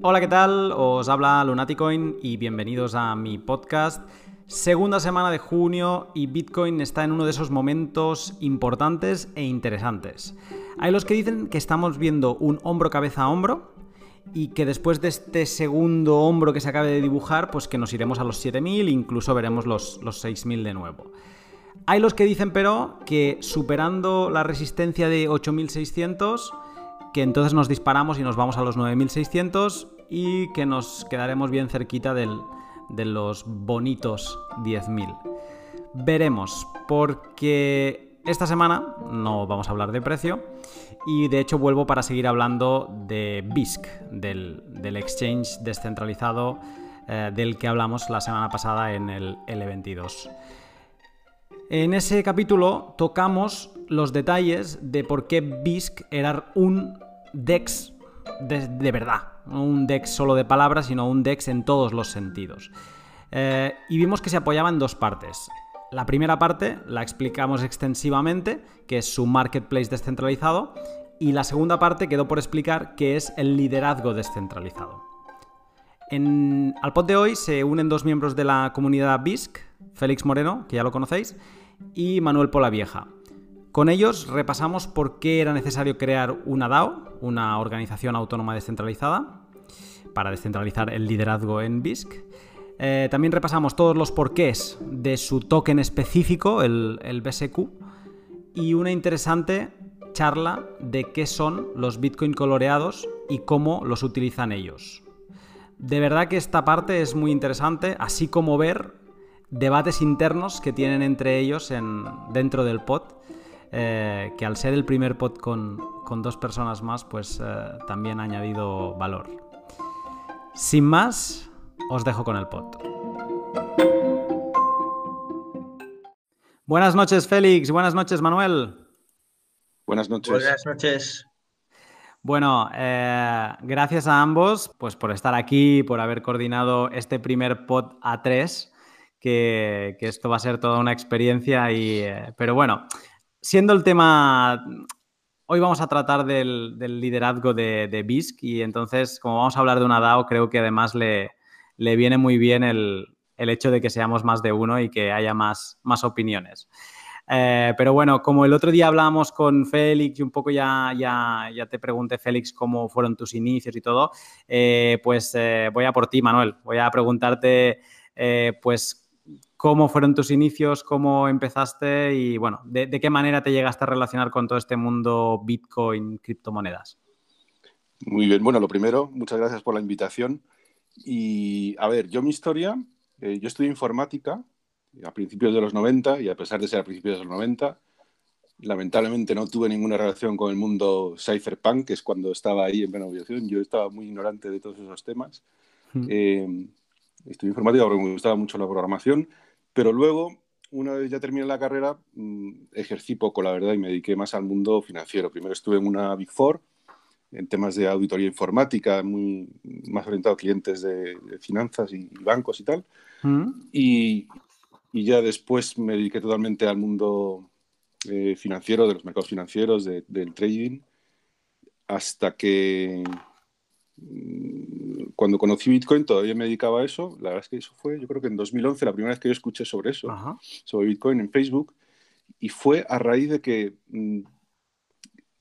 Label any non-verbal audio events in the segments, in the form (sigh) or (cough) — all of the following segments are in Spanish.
Hola, ¿qué tal? Os habla Lunaticoin y bienvenidos a mi podcast. Segunda semana de junio y Bitcoin está en uno de esos momentos importantes e interesantes. Hay los que dicen que estamos viendo un hombro cabeza a hombro y que después de este segundo hombro que se acabe de dibujar, pues que nos iremos a los 7000 e incluso veremos los, los 6000 de nuevo. Hay los que dicen pero que superando la resistencia de 8600 que entonces nos disparamos y nos vamos a los 9600 y que nos quedaremos bien cerquita de los bonitos 10.000. Veremos, porque esta semana no vamos a hablar de precio y de hecho vuelvo para seguir hablando de BISC, del, exchange descentralizado eh, del que hablamos la semana pasada en el L22. En ese capítulo tocamos los detalles de por qué BISC era un DEX de, verdad, un DEX solo de palabras, sino un DEX en todos los sentidos. Eh, y vimos que se apoyaba en dos partes. La primera parte la explicamos extensivamente, que es su marketplace descentralizado, y la segunda parte quedó por explicar que es el liderazgo descentralizado. En, al pod de hoy se unen dos miembros de la comunidad BISC, Félix Moreno, que ya lo conocéis, y Manuel Polavieja. Con ellos repasamos por qué era necesario crear una DAO, una organización autónoma descentralizada, para descentralizar el liderazgo en BISC. Eh, también repasamos todos los porqués de su token específico, el, el BSQ, y una interesante charla de qué son los Bitcoin coloreados y cómo los utilizan ellos. De verdad que esta parte es muy interesante, así como ver debates internos que tienen entre ellos en, dentro del pod, eh, que al ser el primer pod con, dos personas más, pues eh, también ha añadido valor. Sin más, os dejo con el pod. Buenas noches, Félix. Buenas noches, Manuel. Buenas noches. Buenas noches. Bueno, eh, gracias a ambos pues, por estar aquí, por haber coordinado este primer pod A3 que, esto va a ser toda una experiencia. Y, eh, pero bueno, siendo el tema, hoy vamos a tratar del, liderazgo de, de, BISC y entonces, como vamos a hablar de una DAO, creo que además le, viene muy bien el, hecho de que seamos más de uno y que haya más, opiniones. Eh, pero bueno, como el otro día hablábamos con Félix y un poco ya, ya, te pregunté, Félix, cómo fueron tus inicios y todo, eh, pues voy a por ti, Manuel. Voy a preguntarte, pues, cómo fueron tus inicios, cómo empezaste y, bueno, de, qué manera te llegaste a relacionar con todo este mundo Bitcoin, criptomonedas. Muy bien, bueno, lo primero, muchas gracias por la invitación. Y, a ver, yo mi historia, eh, yo estudié informática a principios de los 90 y a pesar de ser a principios de los 90, lamentablemente no tuve ninguna relación con el mundo cypherpunk, que es cuando estaba ahí en plena aviación. Yo estaba muy ignorante de todos esos temas. Eh, estudié informática porque me gustaba mucho la programación pero luego, una vez ya terminé la carrera, mm, ejercí poco, la verdad, y me dediqué más al mundo financiero. Primero estuve en una Big Four, en temas de auditoría informática, muy, más orientado a clientes de, finanzas y, bancos y tal. Mm. Y, ya después me dediqué totalmente al mundo eh, financiero, de los mercados financieros, del trading, hasta que cuando conocí Bitcoin todavía me dedicaba a eso. La verdad es que eso fue, yo creo que en 2011, la primera vez que yo escuché sobre eso, sobre Bitcoin en Facebook. Y fue a raíz de que mm,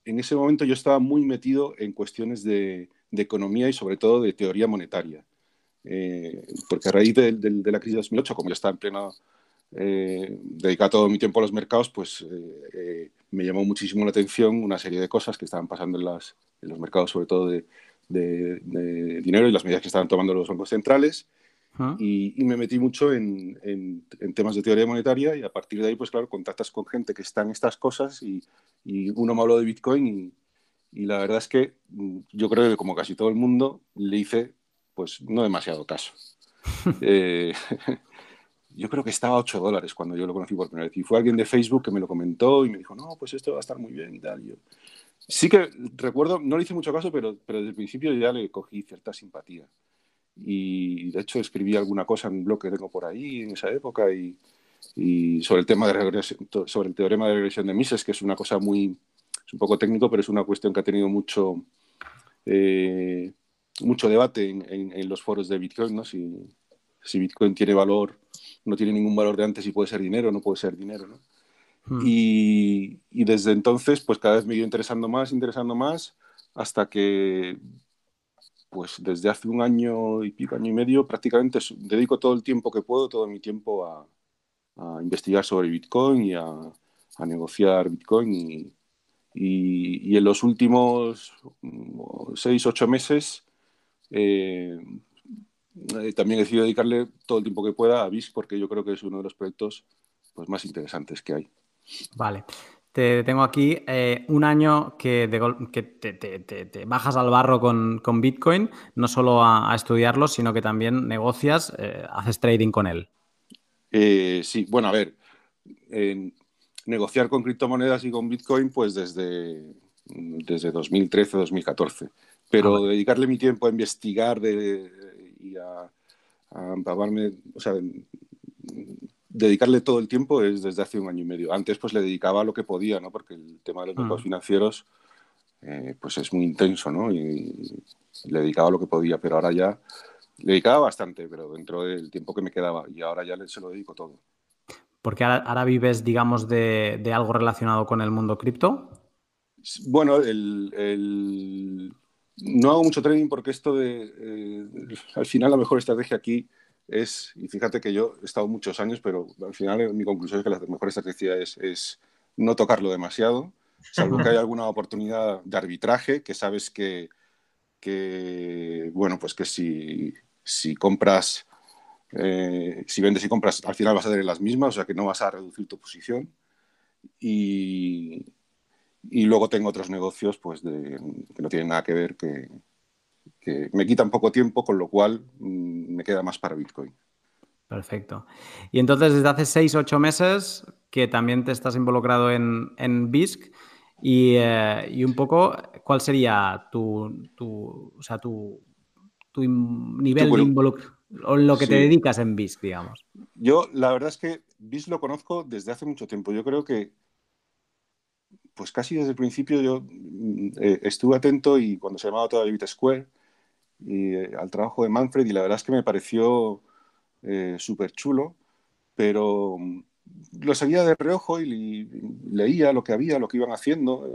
en ese momento yo estaba muy metido en cuestiones de, economía y sobre todo de teoría monetaria. Eh, porque a raíz de, la crisis de 2008, como yo estaba en pleno eh, dedicado todo mi tiempo a los mercados, pues eh, me llamó muchísimo la atención una serie de cosas que estaban pasando en, las, en los mercados, sobre todo de, de, dinero y las medidas que estaban tomando los bancos centrales. y, me metí mucho en, en, temas de teoría monetaria y a partir de ahí, pues claro, contactas con gente que está en estas cosas y, y uno me habló de Bitcoin y, y, la verdad es que mm, yo creo que como casi todo el mundo le hice pues no demasiado caso. (laughs) eh, (laughs) yo creo que estaba a 8 dólares cuando yo lo conocí por primera vez y fue alguien de Facebook que me lo comentó y me dijo, no, pues esto va a estar muy bien y tal. Y yo, Sí que recuerdo, no le hice mucho caso, pero, pero desde el principio ya le cogí cierta simpatía. Y de hecho escribí alguna cosa en un blog que tengo por ahí en esa época y, y sobre el tema de regresión, sobre el teorema de regresión de Mises, que es una cosa muy, es un poco técnico, pero es una cuestión que ha tenido mucho, eh, mucho debate en, los foros de Bitcoin, ¿no? Si, si, Bitcoin tiene valor, no tiene ningún valor de antes y puede ser dinero, no puede ser dinero, ¿no? Hmm. Y, y, desde entonces, pues cada vez me he ido interesando más, interesando más, hasta que, pues desde hace un año y pico, año y medio, prácticamente dedico todo el tiempo que puedo, todo mi tiempo a, a investigar sobre Bitcoin y a, a negociar Bitcoin y, y, en los últimos mm, seis, ocho meses eh, eh, también he decidido dedicarle todo el tiempo que pueda a BISC porque yo creo que es uno de los proyectos pues, más interesantes que hay. Vale. Te tengo aquí eh, un año que, que te, bajas al barro con, con Bitcoin, no solo a, estudiarlo, sino que también negocias, haces trading con él. sí, bueno, a ver, negociar con criptomonedas y con Bitcoin pues desde, desde 2013-2014. Pero ah, dedicarle mi tiempo a investigar y a, a o sea, dedicarle todo el tiempo es desde hace un año y medio. Antes pues le dedicaba lo que podía, ¿no? Porque el tema de los mercados mm. financieros eh, pues es muy intenso, ¿no? Y, le dedicaba lo que podía, pero ahora ya le dedicaba bastante, pero dentro del tiempo que me quedaba y ahora ya se lo dedico todo. Porque ahora, vives, digamos, de, algo relacionado con el mundo cripto. Bueno, el, no hago mucho trading porque esto de, eh, al final la mejor estrategia aquí es, y fíjate que yo he estado muchos años, pero al final mi conclusión es que la mejor estrategia es, no tocarlo demasiado, salvo que haya alguna oportunidad de arbitraje que sabes que, que bueno, pues que si, si compras eh, si vendes y compras, al final vas a tener las mismas, o sea que no vas a reducir tu posición. Y, y luego tengo otros negocios pues, de, que no tienen nada que ver, que, que me quitan poco tiempo, con lo cual mm, me queda más para Bitcoin. Perfecto. Y entonces desde hace seis, ocho meses que también te estás involucrado en, en BISC y, eh, y, un poco, ¿cuál sería tu, tu, o sea, tu, tu nivel de involucramiento? o lo que te dedicas en BIS, digamos. Yo, la verdad es que BIS lo conozco desde hace mucho tiempo. Yo creo que, pues casi desde el principio yo mm, eh, estuve atento y cuando se llamaba todavía Bit Square y, eh, al trabajo de Manfred y la verdad es que me pareció eh, súper chulo, pero mm, lo seguía de reojo y, leía lo que había, lo que iban haciendo.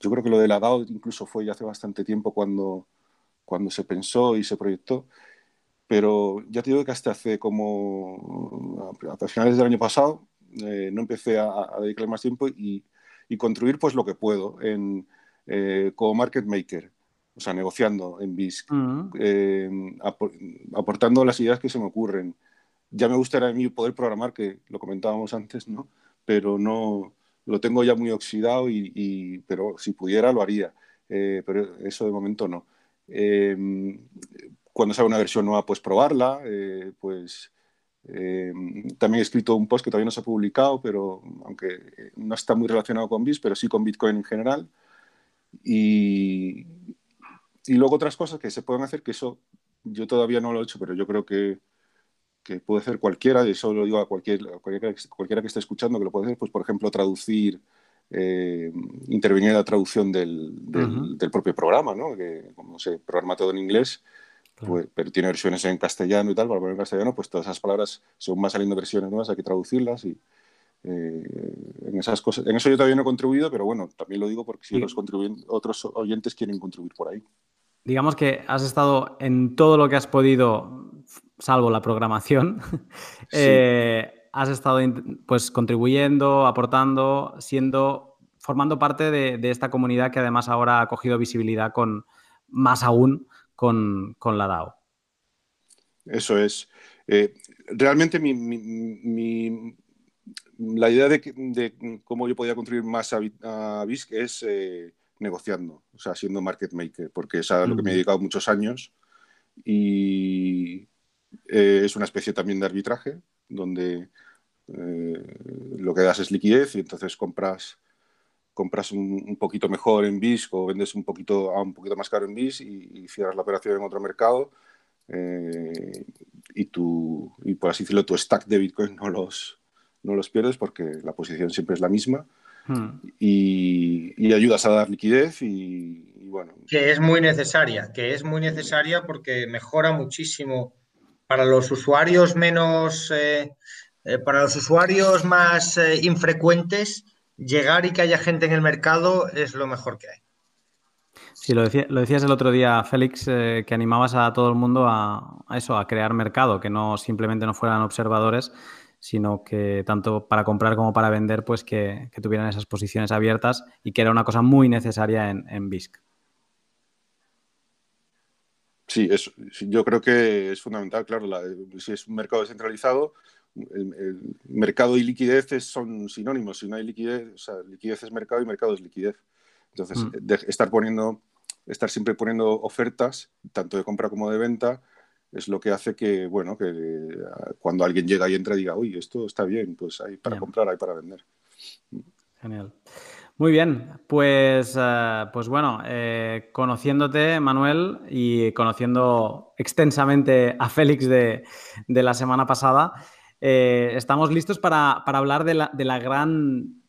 yo creo que lo de la DAO incluso fue ya hace bastante tiempo cuando, cuando se pensó y se proyectó pero ya te digo que hasta hace como a finales del año pasado eh, no empecé a, dedicarle más tiempo y, y, construir pues lo que puedo en, eh, como market maker, o sea, negociando en BISC, mm. eh, aportando las ideas que se me ocurren. Ya me gustaría a mí poder programar, que lo comentábamos antes, ¿no? Pero no lo tengo ya muy oxidado y, y pero si pudiera lo haría, pero eso de momento no cuando sale una versión nueva, pues probarla. Eh, pues eh, también he escrito un post que todavía no se ha publicado, pero aunque no está muy relacionado con BIS, pero sí con Bitcoin en general. Y, y luego otras cosas que se pueden hacer, que eso yo todavía no lo he hecho, pero yo creo que, que puede hacer cualquiera, y eso lo digo a cualquier, cualquiera, cualquiera, que esté escuchando, que lo puede hacer, pues por ejemplo traducir, eh, intervenir en la traducción del, del, propio programa, ¿no? que como se programa todo en inglés, pues, pero tiene versiones en castellano y tal, para poner en castellano, pues todas esas palabras, según van saliendo versiones nuevas, hay que traducirlas y eh, en esas cosas. En eso yo todavía no he contribuido, pero bueno, también lo digo porque si los otros oyentes quieren contribuir por ahí. Digamos que has estado en todo lo que has podido, salvo la programación, (laughs) eh, has estado pues contribuyendo, aportando, siendo, formando parte de, de esta comunidad que además ahora ha cogido visibilidad con más aún con, la DAO. Eso es. Eh, realmente la idea de, cómo yo podía construir más a, BISC es eh, negociando, o sea, siendo market maker, porque es a lo que me he dedicado muchos años y eh, es una especie también de arbitraje donde lo que das es liquidez y entonces compras compras un, poquito mejor en BISC o vendes un poquito, a un poquito más caro en BIS y, cierras la operación en otro mercado eh, y, tu, y por así decirlo, tu stack de Bitcoin no los, no los pierdes porque la posición siempre es la misma hmm. y, ayudas a dar liquidez y, bueno. Que es muy necesaria, que es muy necesaria porque mejora muchísimo para los usuarios menos, eh, eh, para los usuarios más eh, infrecuentes, llegar y que haya gente en el mercado es lo mejor que hay. Sí, lo, lo decías el otro día, Félix, que animabas a todo el mundo a, eso, a crear mercado, que no simplemente no fueran observadores, sino que tanto para comprar como para vender, pues que, tuvieran esas posiciones abiertas y que era una cosa muy necesaria en, en BISC. Sí, es, yo creo que es fundamental, claro, si es un mercado descentralizado, el, mercado y liquidez son sinónimos. Si no hay liquidez, o sea, liquidez es mercado y mercado es liquidez. Entonces, mm. estar poniendo, estar siempre poniendo ofertas, tanto de compra como de venta, es lo que hace que, bueno, que eh, cuando alguien llega y entra diga, uy, esto está bien, pues hay para comprar, hay para vender. Genial. Muy bien, pues, eh, pues bueno, eh, conociéndote, Manuel, y conociendo extensamente a Félix de, la semana pasada, estamos listos para, hablar de la, de la, gran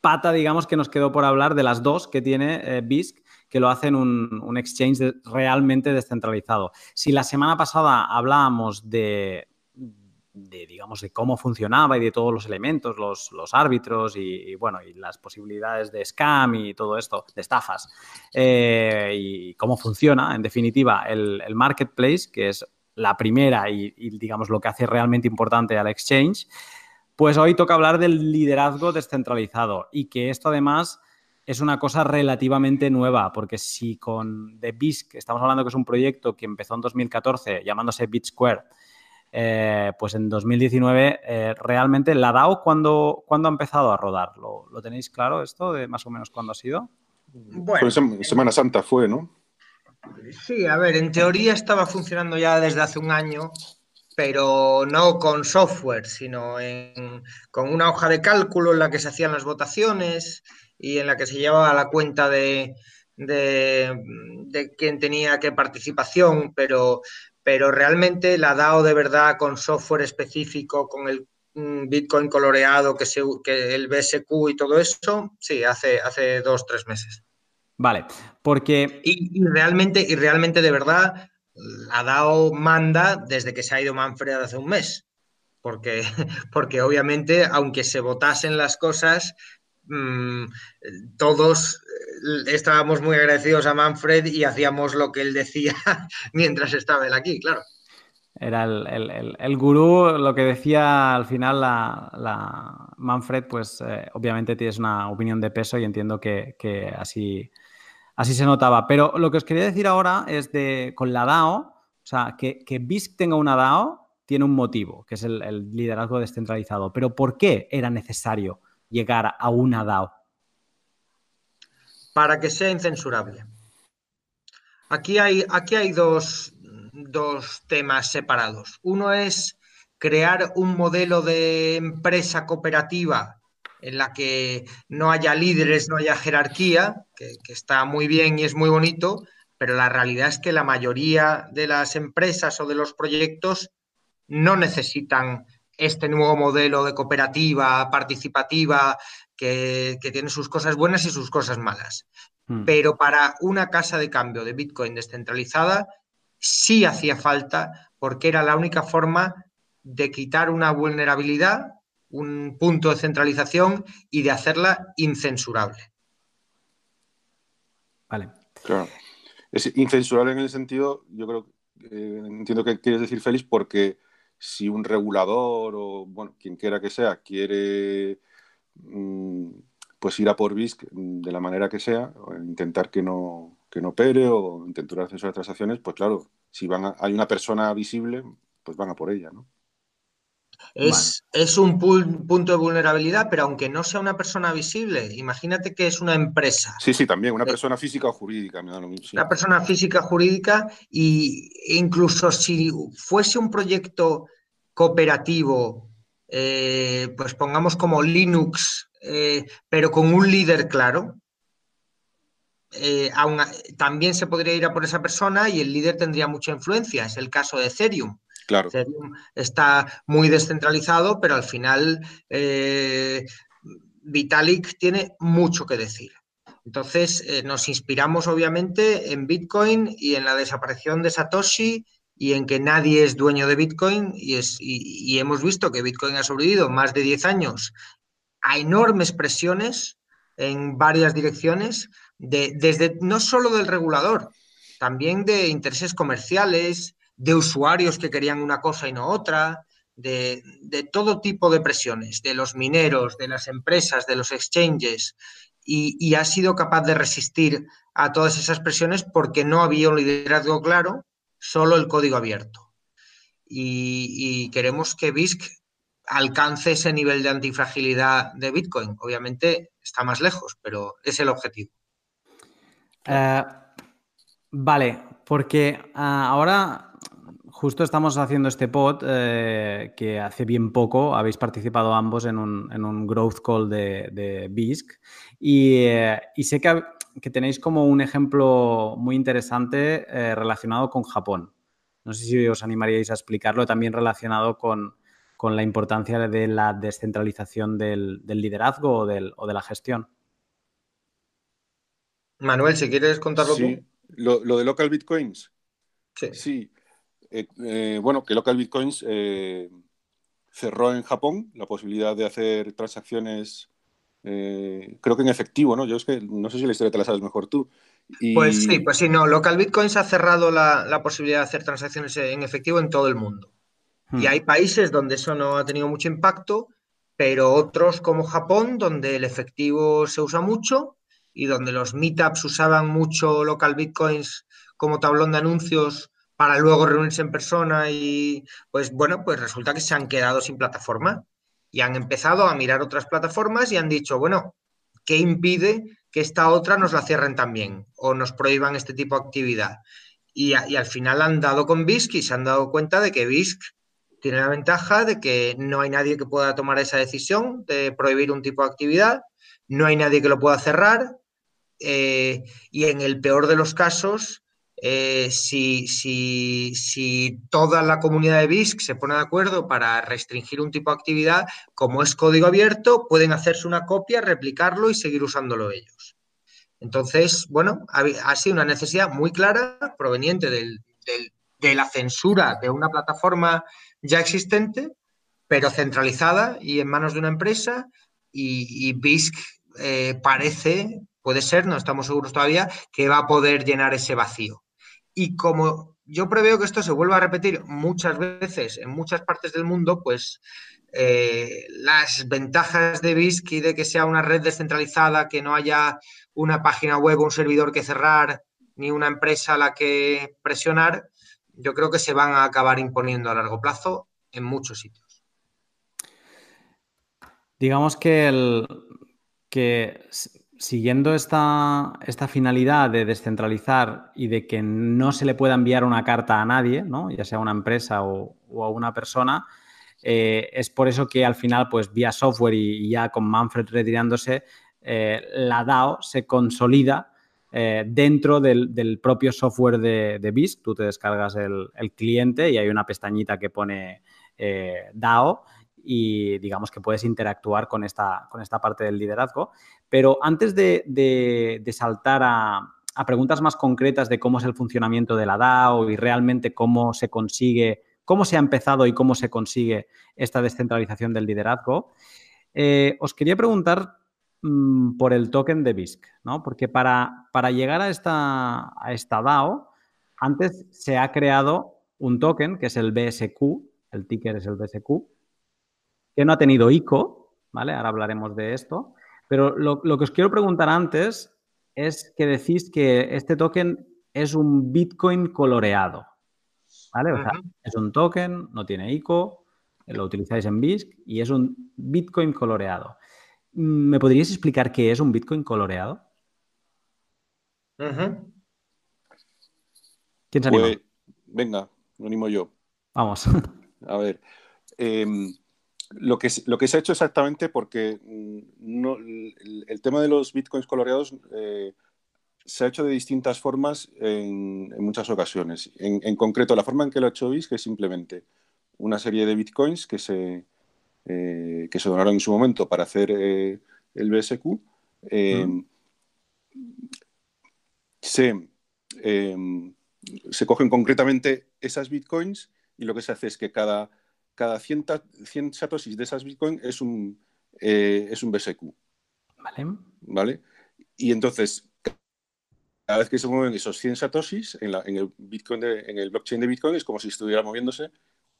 pata, digamos, que nos quedó por hablar, de las dos que tiene BISC que lo hacen un, un exchange realmente descentralizado. Si la semana pasada hablábamos de, digamos, de cómo funcionaba y de todos los elementos, los, árbitros y, bueno, y las posibilidades de scam y todo esto, de estafas, eh, y cómo funciona, en definitiva, el, marketplace, que es la primera y, y, digamos, lo que hace realmente importante al exchange, pues hoy toca hablar del liderazgo descentralizado y que esto además es una cosa relativamente nueva, porque si con The BISC estamos hablando que es un proyecto que empezó en 2014 llamándose BitSquare, eh, pues en 2019 eh, realmente la DAO, ¿cuándo, ha empezado a rodar? ¿Lo, tenéis claro esto de más o menos cuándo ha sido? Bueno, pues Semana Santa fue, ¿no? Sí, a ver, en teoría estaba funcionando ya desde hace un año, pero no con software, sino con una hoja de cálculo en la que se hacían las votaciones y en la que se llevaba la cuenta de, de, quién tenía qué participación, pero, pero realmente la DAO de verdad con software específico, con el mm, Bitcoin coloreado, que, se, que el BSQ y todo eso, sí, hace, hace dos, tres meses. Vale, porque... Y, realmente, y realmente de verdad, la DAO manda desde que se ha ido Manfred hace un mes. Porque, (laughs) porque obviamente, aunque se votasen las cosas, Mm, todos eh, estábamos muy agradecidos a Manfred y hacíamos lo que él decía (laughs) mientras estaba él aquí, claro. Era el, gurú, lo que decía al final la, Manfred, pues eh, obviamente tienes una opinión de peso y entiendo que, así, así se notaba. Pero lo que os quería decir ahora es de con la DAO, o sea, que, que BISC tenga una DAO tiene un motivo, que es el liderazgo descentralizado. Pero ¿por qué era necesario? Llegar a una DAO? Para que sea incensurable. Aquí hay, aquí hay dos, temas separados. Uno es crear un modelo de empresa cooperativa en la que no haya líderes, no haya jerarquía, que, está muy bien y es muy bonito, pero la realidad es que la mayoría de las empresas o de los proyectos no necesitan este nuevo modelo de cooperativa participativa que, tiene sus cosas buenas y sus cosas malas. Hmm. Pero para una casa de cambio de Bitcoin descentralizada sí hacía falta porque era la única forma de quitar una vulnerabilidad, un punto de centralización y de hacerla incensurable. Vale. Claro. Es incensurable en el sentido, yo creo, eh, entiendo que quieres decir, Félix, porque si un regulador o bueno, quien quiera que sea quiere mm, pues ir a por BISC de la manera que sea, o intentar que no, que no opere o intentar acceso a transacciones, pues claro, si van hay una persona visible, pues van a por ella, ¿no? Es, es un punto de vulnerabilidad, pero aunque no sea una persona visible, imagínate que es una empresa. Sí, sí, también, una eh, persona física o jurídica. Me da lo mismo, Una persona física jurídica y incluso si fuese un proyecto cooperativo, eh, pues pongamos como Linux, eh, pero con un líder claro, también se podría ir a por esa persona y el líder tendría mucha influencia. Es el caso de Ethereum. Ethereum está muy descentralizado, pero al final eh, Vitalik tiene mucho que decir. Entonces, eh, nos inspiramos obviamente en Bitcoin y en la desaparición de Satoshi y en que nadie es dueño de Bitcoin y, es, y, hemos visto que Bitcoin ha sobrevivido más de 10 años a enormes presiones en varias direcciones, de, desde no solo del regulador, también de intereses comerciales, de usuarios que querían una cosa y no otra, de, de, todo tipo de presiones, de los mineros, de las empresas, de los exchanges, y, y, ha sido capaz de resistir a todas esas presiones porque no había un liderazgo claro solo el código abierto. Y, queremos que BISC alcance ese nivel de antifragilidad de Bitcoin. Obviamente está más lejos, pero es el objetivo. Eh, vale, porque ah, ahora justo estamos haciendo este pod eh, que hace bien poco habéis participado ambos en un, growth call de, BISC y, eh, y sé que que tenéis como un ejemplo muy interesante eh, relacionado con Japón. No sé si os animaríais a explicarlo, también relacionado con, la importancia de la descentralización del, liderazgo o, de la gestión. Manuel, si quieres contarlo sí. tú. Lo, lo, de local bitcoins. Sí. sí. Eh, eh, bueno, que local bitcoins cerró en Japón la posibilidad de hacer transacciones eh, creo que en efectivo, ¿no? Yo es que no sé si la historia te la sabes mejor tú. Pues sí, pues sí, no. Local Bitcoins ha cerrado la, posibilidad de hacer transacciones en efectivo en todo el mundo. Y hmm. hay países donde eso no ha tenido mucho impacto, pero otros como Japón, donde el efectivo se usa mucho y donde los meetups usaban mucho local bitcoins como tablón de anuncios para luego reunirse en persona y pues bueno, pues resulta que se han quedado sin plataforma y han empezado a mirar otras plataformas y han dicho, bueno, ¿qué impide que esta otra nos la cierren también o nos prohíban este tipo de actividad? Y, al final han dado con BISC y se han dado cuenta de que BISC tiene la ventaja de que no hay nadie que pueda tomar esa decisión de prohibir un tipo de actividad, no hay nadie que lo pueda cerrar eh, y en el peor de los casos eh, si, toda la comunidad de BISC se pone de acuerdo para restringir un tipo de actividad, como es código abierto, pueden hacerse una copia, replicarlo y seguir usándolo ellos. Entonces, bueno, ha, sido una necesidad muy clara proveniente de la censura de una plataforma ya existente, pero centralizada y en manos de una empresa, y, BISC eh, parece, puede ser, no estamos seguros todavía, que va a poder llenar ese vacío. Y como yo preveo que esto se vuelva a repetir muchas veces en muchas partes del mundo, pues eh, las ventajas de BISC y de que sea una red descentralizada, que no haya una página web o un servidor que cerrar, ni una empresa a la que presionar, yo creo que se van a acabar imponiendo a largo plazo en muchos sitios. Digamos que, el, que siguiendo esta, esta, finalidad de descentralizar y de que no se le pueda enviar una carta a nadie, ¿no? ya sea a una empresa o, a una persona, eh, es por eso que al final, pues vía software y, ya con Manfred retirándose, eh, la DAO se consolida eh, dentro del, propio software de, de BISC. Tú te descargas el, el, cliente y hay una pestañita que pone DAO y digamos que puedes interactuar con esta, con esta parte del liderazgo. Pero antes de, saltar a, preguntas más concretas de cómo es el funcionamiento de la DAO y realmente cómo se consigue, cómo se ha empezado y cómo se consigue esta descentralización del liderazgo, eh, os quería preguntar mm, por el token de BISC, ¿no? Porque para, para llegar a esta, a esta DAO, antes se ha creado un token que es el BSQ, el ticker es el BSQ, que no ha tenido ICO, ¿vale? Ahora hablaremos de esto. Pero lo, que os quiero preguntar antes es que decís que este token es un Bitcoin coloreado, ¿vale? O sea, es un token, no tiene ICO, lo utilizáis en BISC y es un Bitcoin coloreado. ¿Me podríais explicar qué es un Bitcoin coloreado? ¿Quién se anima? Pues, venga, lo animo yo. Vamos. A ver, em, lo que, lo que se ha hecho exactamente porque mm, no, el, tema de los bitcoins coloreados eh, se ha hecho de distintas formas en, muchas ocasiones. En, concreto, la forma en que lo ha hecho BIS, que es simplemente una serie de bitcoins que se, eh, que se donaron en su momento para hacer eh, el BSQ. se, em, se cogen concretamente esas bitcoins y lo que se hace es que cada, cada 100, 100 satoshis de esas bitcoins es un, eh, es un BSQ. Vale. ¿Vale? Y entonces, cada vez que se mueven esos 100 satoshis en, la, en, el, Bitcoin en el blockchain de Bitcoin es como si estuviera moviéndose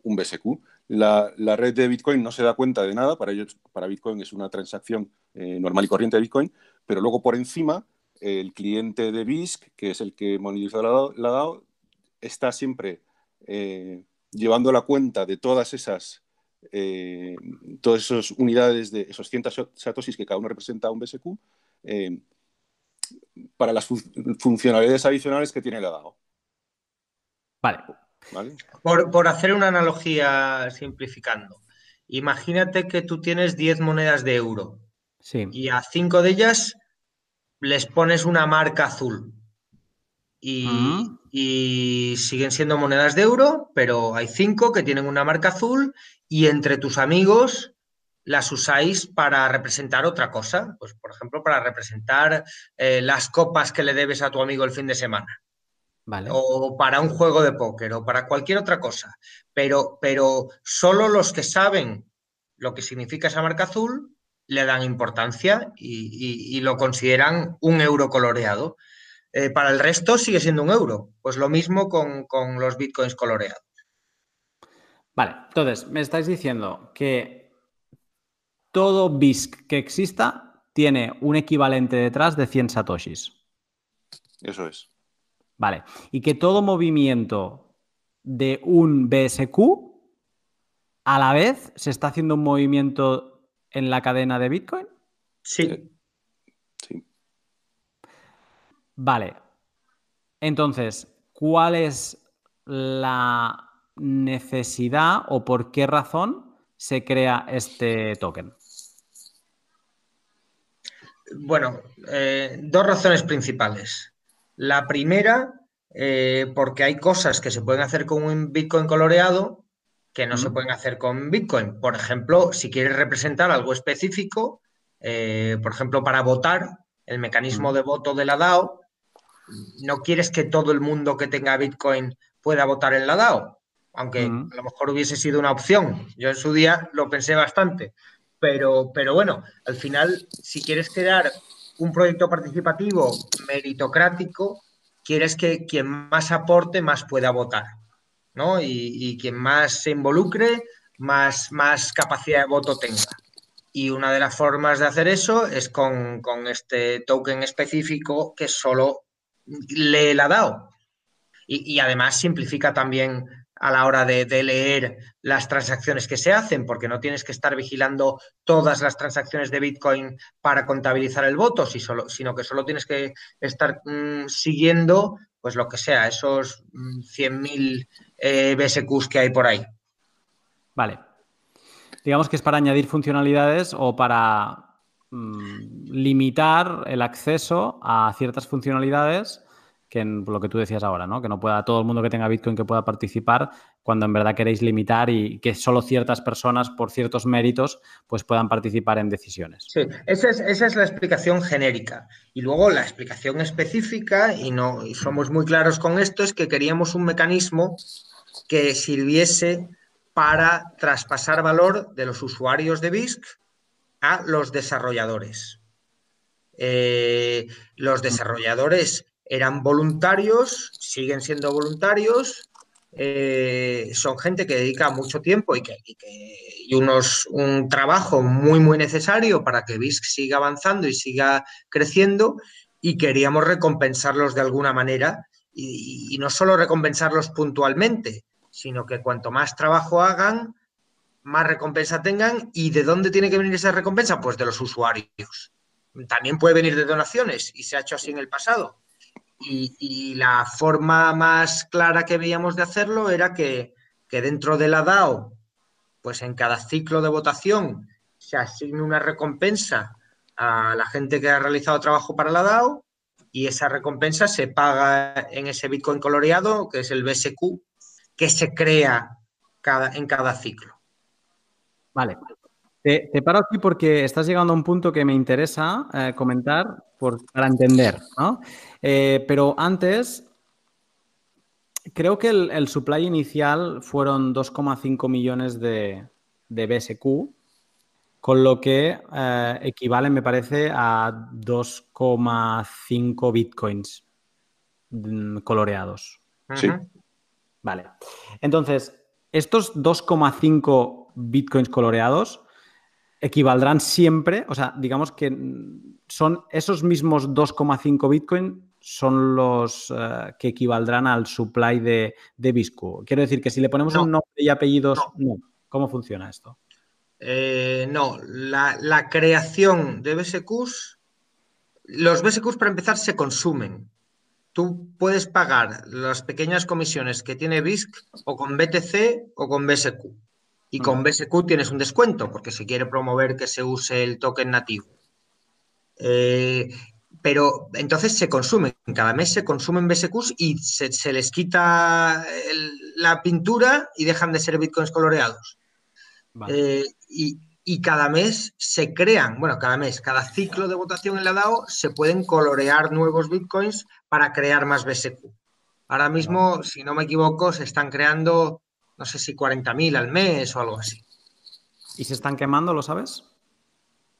un BSQ. La, la, red de Bitcoin no se da cuenta de nada, para ellos, para Bitcoin es una transacción eh, normal y corriente de Bitcoin, pero luego por encima el cliente de BISC, que es el que monetiza la, la DAO, está siempre eh, llevando la cuenta de todas esas, eh, todas esas unidades de esos 100 satoshis que cada uno representa un BSQ eh, para las funcionalidades adicionales que tiene la DAO. Vale. ¿Vale? Por, por, hacer una analogía simplificando, imagínate que tú tienes 10 monedas de euro sí. y a 5 de ellas les pones una marca azul. Y, Mm. y siguen siendo monedas de euro, pero hay cinco que tienen una marca azul y entre tus amigos las usáis para representar otra cosa. Pues, por ejemplo, para representar eh, las copas que le debes a tu amigo el fin de semana. Vale. O para un juego de póker o para cualquier otra cosa. Pero, pero solo los que saben lo que significa esa marca azul le dan importancia y, y, y lo consideran un euro coloreado. Eh, para el resto sigue siendo un euro. Pues lo mismo con, con, los bitcoins coloreados. Vale, entonces me estáis diciendo que todo BISC que exista tiene un equivalente detrás de 100 satoshis. Eso es. Vale, y que todo movimiento de un BSQ a la vez se está haciendo un movimiento en la cadena de Bitcoin. Sí. Sí. Vale. Entonces, ¿cuál es la necesidad o por qué razón se crea este token? Bueno, eh, dos razones principales. La primera, eh, porque hay cosas que se pueden hacer con un Bitcoin coloreado que no mm. se pueden hacer con Bitcoin. Por ejemplo, si quieres representar algo específico, eh, por ejemplo, para votar, el mecanismo mm. de voto de la DAO, no quieres que todo el mundo que tenga Bitcoin pueda votar en la DAO, aunque mm. a lo mejor hubiese sido una opción. Yo en su día lo pensé bastante. Pero, pero bueno, al final, si quieres crear un proyecto participativo meritocrático, quieres que quien más aporte, más pueda votar. ¿no? Y, y, quien más se involucre, más, más capacidad de voto tenga. Y una de las formas de hacer eso es con, con este token específico que solo le la DAO. Y, y, además simplifica también a la hora de, leer las transacciones que se hacen, porque no tienes que estar vigilando todas las transacciones de Bitcoin para contabilizar el voto, si solo, sino que solo tienes que estar mmm, siguiendo, pues lo que sea, esos mmm, 100.000 eh, BSQs que hay por ahí. Vale. Digamos que es para añadir funcionalidades o para mmm, limitar el acceso a ciertas funcionalidades que en lo que tú decías ahora, ¿no? Que no pueda todo el mundo que tenga Bitcoin que pueda participar cuando en verdad queréis limitar y que solo ciertas personas por ciertos méritos pues puedan participar en decisiones. Sí, esa es, esa es la explicación genérica. Y luego la explicación específica, y, no, y somos muy claros con esto, es que queríamos un mecanismo que sirviese para traspasar valor de los usuarios de BISC a los desarrolladores. Eh, los desarrolladores eran voluntarios, siguen siendo voluntarios, eh, son gente que dedica mucho tiempo y, que, y, que, y unos, un trabajo muy, muy necesario para que BISC siga avanzando y siga creciendo y queríamos recompensarlos de alguna manera y, y no solo recompensarlos puntualmente, sino que cuanto más trabajo hagan, más recompensa tengan. ¿Y de dónde tiene que venir esa recompensa? Pues de los usuarios. También puede venir de donaciones y se ha hecho así en el pasado. Y, la forma más clara que veíamos de hacerlo era que, que, dentro de la DAO, pues en cada ciclo de votación se asigne una recompensa a la gente que ha realizado trabajo para la DAO y esa recompensa se paga en ese Bitcoin coloreado, que es el BSQ, que se crea cada, en cada ciclo. Vale. Te, te, paro aquí porque estás llegando a un punto que me interesa eh, comentar para entender, ¿no? Eh, pero antes, creo que el, supply inicial fueron 2,5 millones de, de, BSQ, con lo que eh, equivale, me parece, a 2,5 bitcoins mm, coloreados. Sí. Vale. Entonces, estos 2,5 bitcoins coloreados equivaldrán siempre, o sea, digamos que son esos mismos 2,5 bitcoins son los eh, que equivaldrán al supply de, de Biscu. Quiero decir que si le ponemos un nombre y apellidos, no. ¿Cómo funciona esto? Eh, no, la, la, creación de BSQs, los BSQs para empezar se consumen tú puedes pagar las pequeñas comisiones que tiene BISC o con BTC o con BSQ. Y con BSQ tienes un descuento porque se quiere promover que se use el token nativo. Eh, pero entonces se consumen, cada mes se consumen BSQs y se, les quita la pintura y dejan de ser bitcoins coloreados. Eh, y, y cada mes se crean, bueno, cada mes, cada ciclo de votación en la DAO se pueden colorear nuevos bitcoins para crear más BSQ. Ahora mismo, si no me equivoco, se están creando, no sé si 40.000 al mes o algo así. ¿Y se están quemando, lo sabes?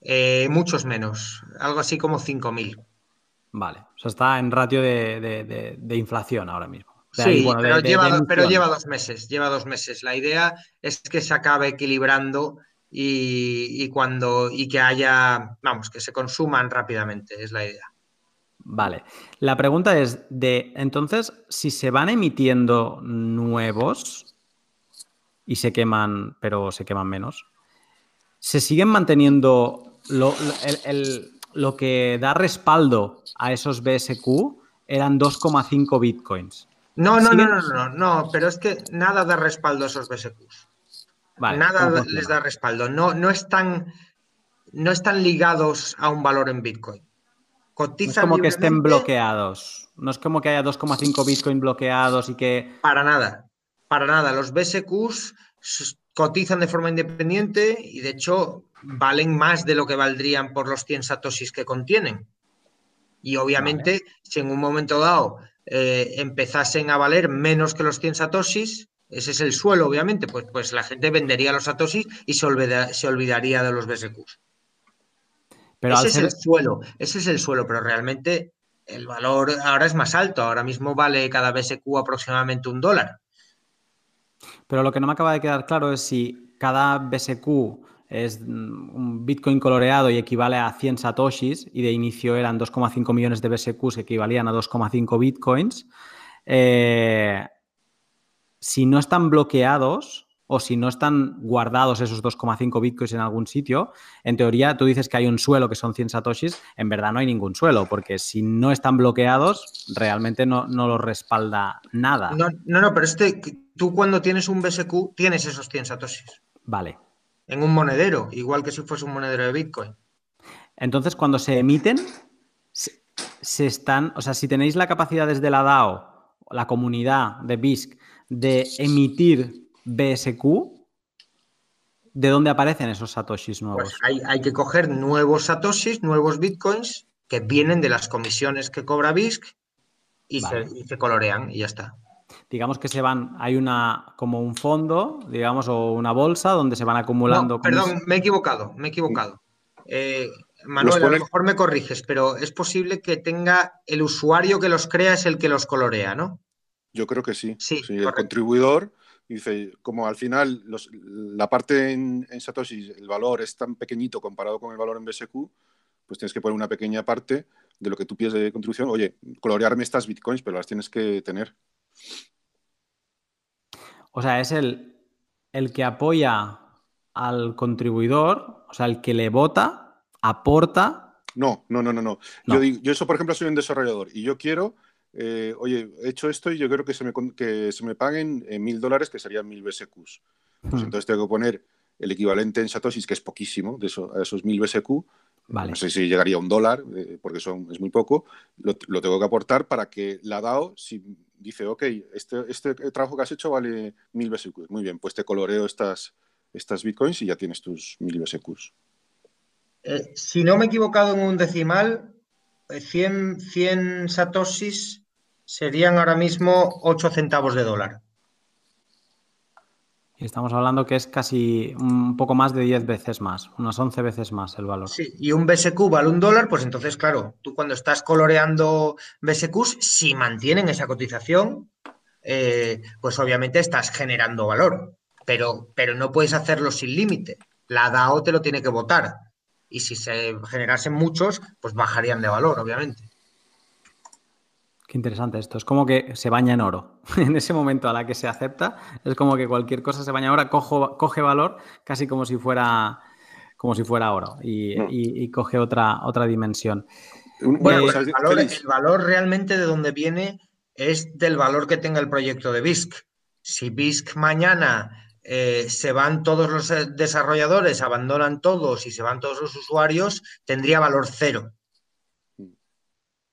Eh, muchos menos, algo así como 5.000. Vale, o sea, está en ratio de, inflación ahora mismo. sí, pero, lleva, pero lleva dos meses, lleva dos meses. La idea es que se acabe equilibrando y, cuando y que haya, vamos, que se consuman rápidamente, es la idea. Vale. La pregunta es de, entonces, si se van emitiendo nuevos y se queman, pero se queman menos, ¿se siguen manteniendo lo, lo que da respaldo a esos BSQ? Eran 2,5 bitcoins. No, no, no, no, no, no, pero es que nada da respaldo a esos BSQs. Nada les da respaldo. No, no, están, no están ligados a un valor en Bitcoin. Cotizan no es como que estén bloqueados. No es como que haya 2,5 Bitcoin bloqueados y que. Para nada. Para nada. Los BSQs cotizan de forma independiente y de hecho valen más de lo que valdrían por los 100 satoshis que contienen. Y obviamente, si en un momento dado eh, empezasen a valer menos que los 100 satoshis, ese es el suelo, obviamente, pues, pues la gente vendería los satoshis y se, olvidaría de los BSQs. Pero ese es el suelo, ese es el suelo, pero realmente el valor ahora es más alto. Ahora mismo vale cada BSQ aproximadamente un dólar. Pero lo que no me acaba de quedar claro es si cada BSQ es un Bitcoin coloreado y equivale a 100 satoshis y de inicio eran 2,5 millones de BSQs que equivalían a 2,5 Bitcoins. Eh, si no están bloqueados o si no están guardados esos 2,5 bitcoins en algún sitio, en teoría tú dices que hay un suelo que son 100 satoshis, en verdad no hay ningún suelo, porque si no están bloqueados, realmente no, no lo respalda nada. No, no, no, pero este, tú cuando tienes un BSQ tienes esos 100 satoshis. Vale. En un monedero, igual que si fuese un monedero de Bitcoin. Entonces, cuando se emiten, se, están, o sea, si tenéis la capacidad desde la DAO, la comunidad de BISC, de emitir BSQ, ¿de dónde aparecen esos satoshis nuevos? Pues hay, que coger nuevos satoshis, nuevos bitcoins que vienen de las comisiones que cobra BISC y, se, colorean y ya está. Digamos que se van, hay una como un fondo, digamos, o una bolsa donde se van acumulando. perdón, me he equivocado, me he equivocado. Eh, Manuel, a lo mejor me corriges, pero es posible que tenga el usuario que los crea es el que los colorea, ¿no? Yo creo que sí. Sí, el contribuidor dice, como al final la parte en, Satoshi, el valor es tan pequeñito comparado con el valor en BSQ, pues tienes que poner una pequeña parte de lo que tú pides de contribución. Oye, colorearme estas bitcoins, pero las tienes que tener. O sea, es el, el que apoya al contribuidor, o sea, el que le vota, aporta. No, no, no, no, no. Yo, yo eso, por ejemplo, soy un desarrollador y yo quiero eh, oye, he hecho esto y yo quiero que se me, que se me paguen mil dólares, que serían mil BSQs. Pues hmm. entonces tengo que poner el equivalente en Satoshis, que es poquísimo, de a esos mil BSQ. No sé si llegaría a un dólar, eh, porque son, es muy poco. Lo, tengo que aportar para que la DAO, si dice, ok, este, este trabajo que has hecho vale mil BSQs. Muy bien, pues te coloreo estas, estas bitcoins y ya tienes tus mil BSQs. Eh, si no me he equivocado en un decimal, 100, 100 satoshis serían ahora mismo 8 centavos de dólar. Y estamos hablando que es casi un poco más de 10 veces más, unas 11 veces más el valor. Sí, y un BSQ vale un dólar, pues entonces, claro, tú cuando estás coloreando BSQs, si mantienen esa cotización, eh, pues obviamente estás generando valor, pero, pero no puedes hacerlo sin límite. La DAO te lo tiene que votar. Y si se generasen muchos, pues bajarían de valor, obviamente. Qué interesante esto. Es como que se baña en oro. (laughs) en ese momento a la que se acepta, es como que cualquier cosa se baña ahora, coge valor casi como si fuera, como si fuera oro y, coge otra, otra dimensión. Bueno, pues el, valor, el valor realmente de donde viene es del valor que tenga el proyecto de BISC. Si BISC mañana eh, se van todos los eh, desarrolladores, abandonan todos y se van todos los usuarios, tendría valor cero.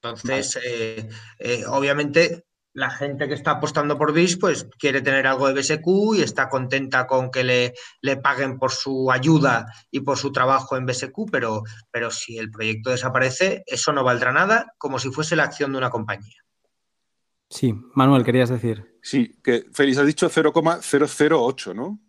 Entonces, eh, obviamente, la gente que está apostando por BIS, pues quiere tener algo de BSQ y está contenta con que le, le, paguen por su ayuda y por su trabajo en BSQ, pero, pero si el proyecto desaparece, eso no valdrá nada, como si fuese la acción de una compañía. Sí, Manuel, querías decir. Sí, que Félix, has dicho 0,008, ¿no?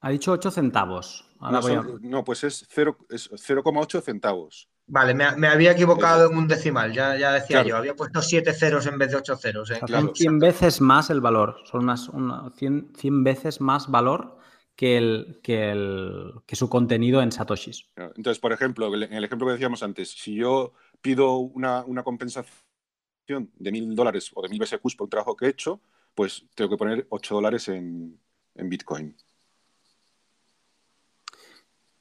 Ha dicho 8 centavos. no, pues es 0,8 centavos. Vale, me, había equivocado en un decimal, ya, ya decía yo, había puesto 7 ceros en vez de 8 ceros. ¿eh? son 100 veces más el valor, son unas 100, veces más valor que, el, que, el, que su contenido en Satoshis. Entonces, por ejemplo, en el ejemplo que decíamos antes, si yo pido una, una compensación de mil dólares o de mil BSQs por un trabajo que he hecho, pues tengo que poner 8 dólares en, Bitcoin.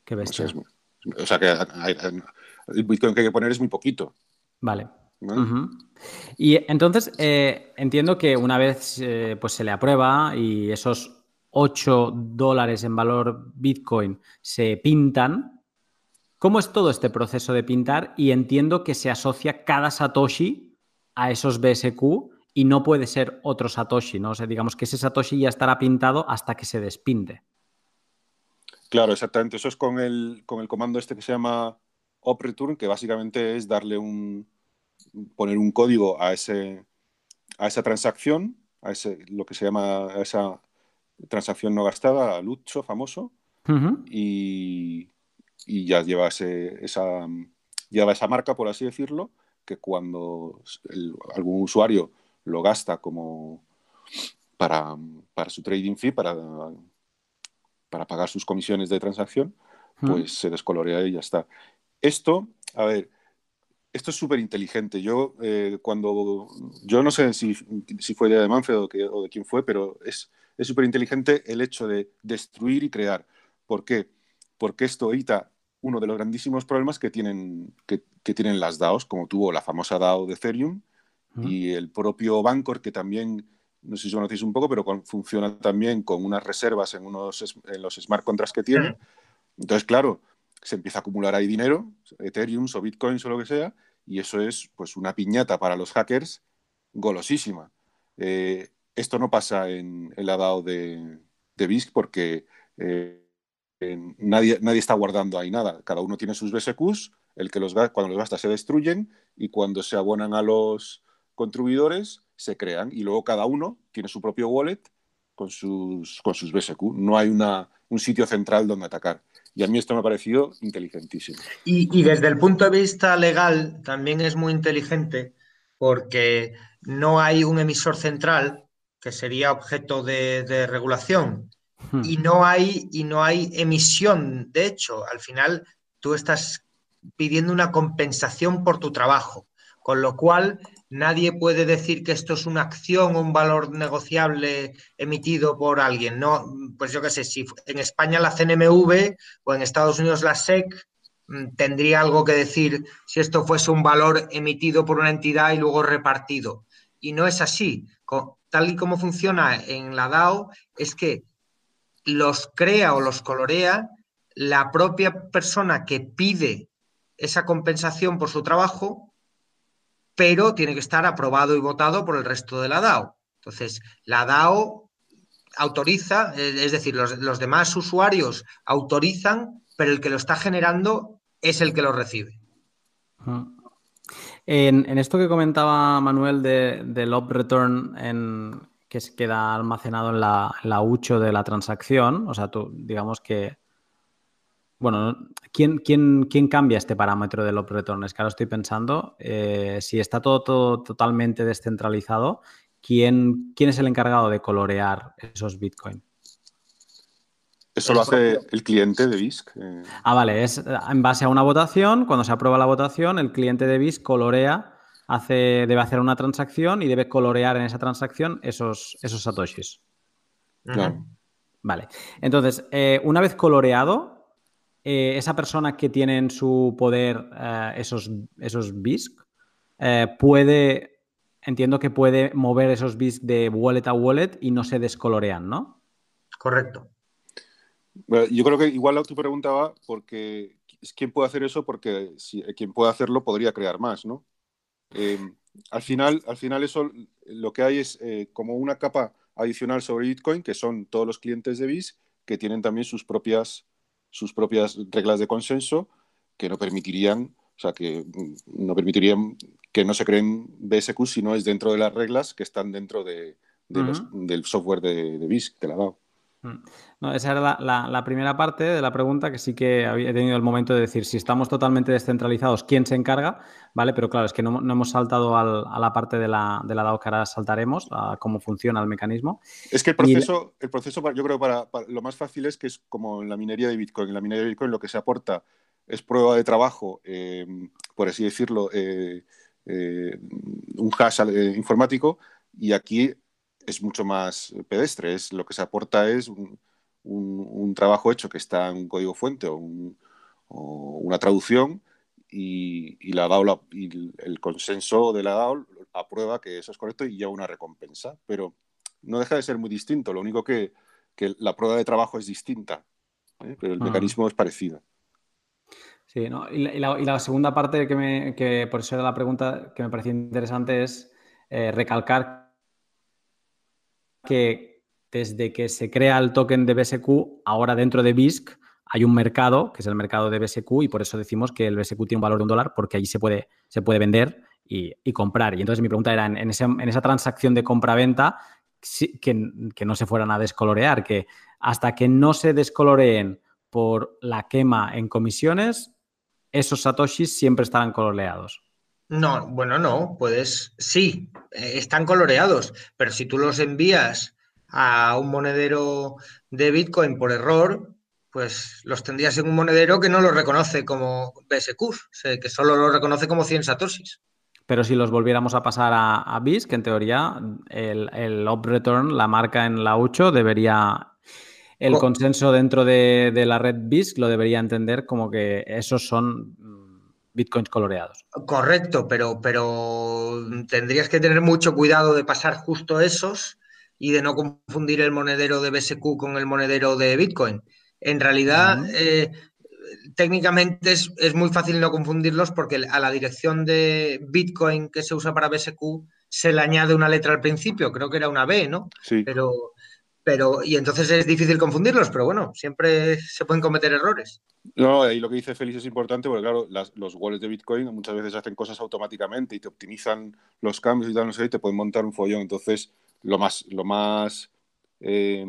Qué bestia. O sea, que el Bitcoin que hay que poner es muy poquito. Vale. Y entonces eh, entiendo que una vez eh, pues se le aprueba y esos 8 dólares en valor Bitcoin se pintan, ¿cómo es todo este proceso de pintar? Y entiendo que se asocia cada Satoshi a esos BSQ y no puede ser otro Satoshi, ¿no? O sea, digamos que ese Satoshi ya estará pintado hasta que se despinte. Claro, exactamente. Eso es con el, con el comando este que se llama opreturn, que básicamente es darle un poner un código a ese a esa transacción, a ese lo que se llama esa transacción no gastada, al Lucho famoso, y, y, ya lleva ese, esa lleva esa marca, por así decirlo, que cuando algún usuario lo gasta como para, su trading fee, para, para pagar sus comisiones de transacción, pues se descolorea y ya está. Esto, a ver, esto es súper inteligente. Yo, eh, cuando, yo no sé si, fue de Manfred o, o, de quién fue, pero es súper inteligente el hecho de destruir y crear. ¿Por qué? Porque esto evita uno de los grandísimos problemas que tienen, que, tienen las DAOs, como tuvo la famosa DAO de Ethereum y el propio Bancor, que también, no sé si conocéis un poco, pero funciona también con unas reservas en, unos, en los smart contracts que tiene. Entonces, claro, se empieza a acumular ahí dinero, Ethereum o Bitcoins o lo que sea, y eso es pues una piñata para los hackers golosísima. Eh, esto no pasa en, la DAO de, de BISC porque eh, nadie, nadie está guardando ahí nada. Cada uno tiene sus BSQs, el que los, cuando los gasta se destruyen y cuando se abonan a los contribuidores se crean y luego cada uno tiene su propio wallet con sus, con sus BSQ. No hay una, un sitio central donde atacar. Y a mí esto me ha parecido inteligentísimo. Y, desde el punto de vista legal también es muy inteligente porque no hay un emisor central que sería objeto de, de regulación Hmm. y no hay y no hay emisión. De hecho, al final tú estás pidiendo una compensación por tu trabajo, con lo cual nadie puede decir que esto es una acción o un valor negociable emitido por alguien. No, pues yo qué sé, si en España la CNMV o en Estados Unidos la SEC mm, tendría algo que decir si esto fuese un valor emitido por una entidad y luego repartido. Y no es así. Tal y como funciona en la DAO, es que los crea o los colorea la propia persona que pide esa compensación por su trabajo, pero tiene que estar aprobado y votado por el resto de la DAO. Entonces, la DAO autoriza, eh, es decir, los, los demás usuarios autorizan, pero el que lo está generando es el que lo recibe. En, esto que comentaba Manuel de, del op return en, que se queda almacenado en la, la UCHO de la transacción, o sea, tú digamos que bueno, ¿quién, quién, quién cambia este parámetro del op return? Es que ahora estoy pensando, eh, si está todo, totalmente descentralizado, ¿quién, ¿quién es el encargado de colorear esos Bitcoin? Eso lo hace el cliente de BISC. Eh. Ah, vale, es en base a una votación, cuando se aprueba la votación, el cliente de BISC colorea, hace, debe hacer una transacción y debe colorear en esa transacción esos, esos satoshis. Claro. Vale, entonces, eh, una vez coloreado, eh, esa persona que tiene en su poder eh, esos, esos BISC eh, puede, entiendo que puede mover esos BISC de wallet a wallet y no se descolorean, ¿no? Correcto. yo creo que igual tu pregunta va porque quién puede hacer eso, porque si quien puede hacerlo podría crear más, ¿no? al, final, al final eso lo que hay es como una capa adicional sobre Bitcoin, que son todos los clientes de BISC que tienen también sus propias sus propias reglas de consenso que no permitirían, o sea, que mm, no permitirían que no se creen BSQ si no es dentro de las reglas que están dentro de, del software de, de BISC, de la DAO. Mm. No, esa era la, primera parte de la pregunta que sí que había tenido el momento de decir si estamos totalmente descentralizados, ¿quién se encarga? ¿Vale? Pero claro, es que no, hemos saltado a la parte de la, de la DAO que ahora saltaremos, a cómo funciona el mecanismo. Es que el proceso, el proceso yo creo para, lo más fácil es que es como en la minería de Bitcoin. En la minería de Bitcoin lo que se aporta es prueba de trabajo, eh, por así decirlo, eh, eh, un hash informático, y aquí es mucho más pedestre. Es, lo que se aporta es un, trabajo hecho que está en un código fuente o, una traducción y, la DAO y el consenso de la DAO aprueba que eso es correcto y ya una recompensa. Pero no deja de ser muy distinto. Lo único que, la prueba de trabajo es distinta, ¿eh? pero el mecanismo es parecido. Sí, ¿no? y, la, segunda parte que, me, que por eso era la pregunta que me pareció interesante es eh, recalcar que desde que se crea el token de BSQ, ahora dentro de BISC hay un mercado, que es el mercado de BSQ, y por eso decimos que el BSQ tiene un valor de un dólar, porque allí se puede, se puede vender y, comprar. Y entonces mi pregunta era, en, esa transacción de compra-venta, que, que, no se fueran a descolorear, que hasta que no se descoloreen por la quema en comisiones, esos satoshis siempre estarán coloreados. No, bueno, no, puedes, sí, eh, están coloreados, pero si tú los envías a un monedero de Bitcoin por error, pues los tendrías en un monedero que no lo reconoce como BSQ, que solo lo reconoce como 100 satoshis. Pero si los volviéramos a pasar a, a BISC, en teoría, el, el op return, la marca en la 8, debería. El consenso dentro de, de la red BISC lo debería entender como que esos son bitcoins coloreados. Correcto, pero, pero tendrías que tener mucho cuidado de pasar justo esos y de no confundir el monedero de BSQ con el monedero de Bitcoin. En realidad, eh, técnicamente es, muy fácil no confundirlos porque a la dirección de Bitcoin que se usa para BSQ se le añade una letra al principio, creo que era una B, ¿no? Sí. Pero, pero, y entonces es difícil confundirlos, pero bueno, siempre se pueden cometer errores. No, ahí lo que dice Félix es importante porque, claro, los wallets de Bitcoin muchas veces hacen cosas automáticamente y te optimizan los cambios y tal, no sé, y te pueden montar un follón. Entonces, lo más, lo más, eh,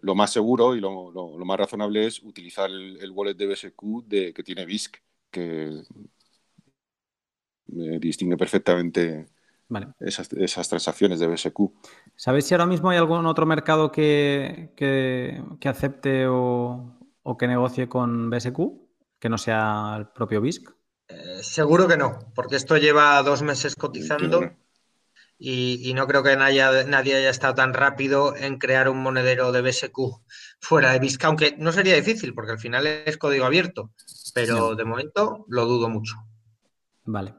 lo más seguro y lo, más razonable es utilizar el, wallet de BSQ de, que tiene BISC, que eh, distingue perfectamente esas, transacciones de BSQ. ¿Sabéis si ahora mismo hay algún otro mercado que, que, acepte o, que negocie con BSQ, que no sea el propio BISC? Eh, seguro que no, porque esto lleva dos meses cotizando y, no creo que nadie, nadie, haya estado tan rápido en crear un monedero de BSQ fuera de BISC, aunque no sería difícil, porque al final es código abierto, pero de momento lo dudo mucho. Vale.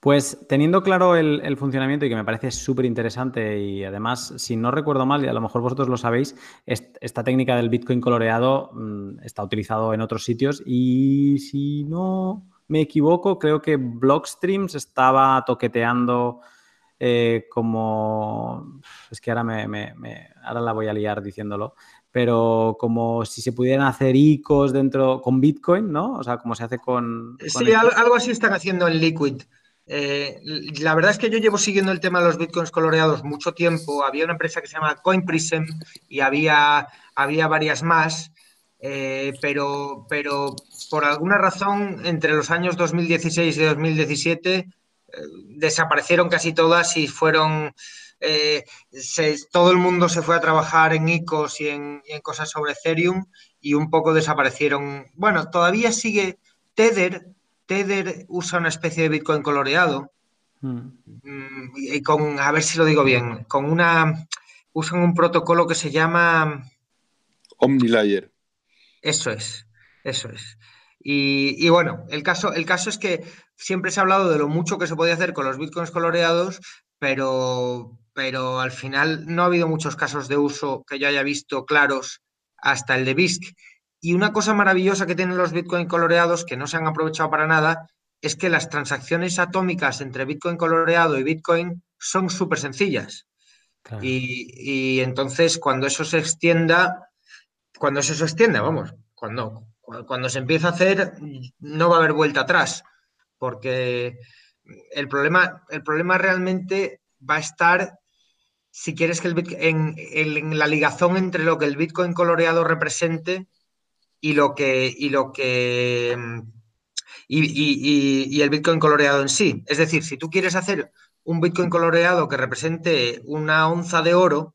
Pues teniendo claro el, funcionamiento y que me parece súper interesante y además, si no recuerdo mal, y a lo mejor vosotros lo sabéis, esta técnica del Bitcoin coloreado mm, está utilizado en otros sitios y si no me equivoco, creo que Blockstreams estaba toqueteando eh, como... Es que ahora, me, ahora la voy a liar diciéndolo, pero como si se pudieran hacer ICOs dentro con Bitcoin, ¿no? O sea, como se hace con... sí, algo así están haciendo en Liquid. Eh, la verdad es que yo llevo siguiendo el tema de los bitcoins coloreados mucho tiempo. Había una empresa que se llama CoinPrism y había, había varias más, eh, pero, pero por alguna razón entre los años 2016 y 2017 eh, desaparecieron casi todas y fueron... todo el mundo se fue a trabajar en ICOs y en, y en cosas sobre Ethereum y un poco desaparecieron. Bueno, todavía sigue Tether, Tether usa una especie de Bitcoin coloreado. Hmm. Mm, y con, a ver si lo digo bien, con una, usan un protocolo que se llama... OmniLayer. Eso es, eso es. Y, bueno, el caso, el caso es que siempre se ha hablado de lo mucho que se podía hacer con los bitcoins coloreados, pero, pero al final no ha habido muchos casos de uso que yo haya visto claros hasta el de BISC. Y una cosa maravillosa que tienen los Bitcoin coloreados, que no se han aprovechado para nada, es que las transacciones atómicas entre Bitcoin coloreado y Bitcoin son súper sencillas. Y, entonces cuando eso se extienda, cuando eso se extienda, vamos, cuando, cuando se empieza a hacer, no va a haber vuelta atrás, porque el problema, el problema realmente va a estar si quieres que el en, en, la ligazón entre lo que el Bitcoin coloreado represente y lo que, y lo que y, el Bitcoin coloreado en sí. Es decir, si tú quieres hacer un Bitcoin coloreado que represente una onza de oro,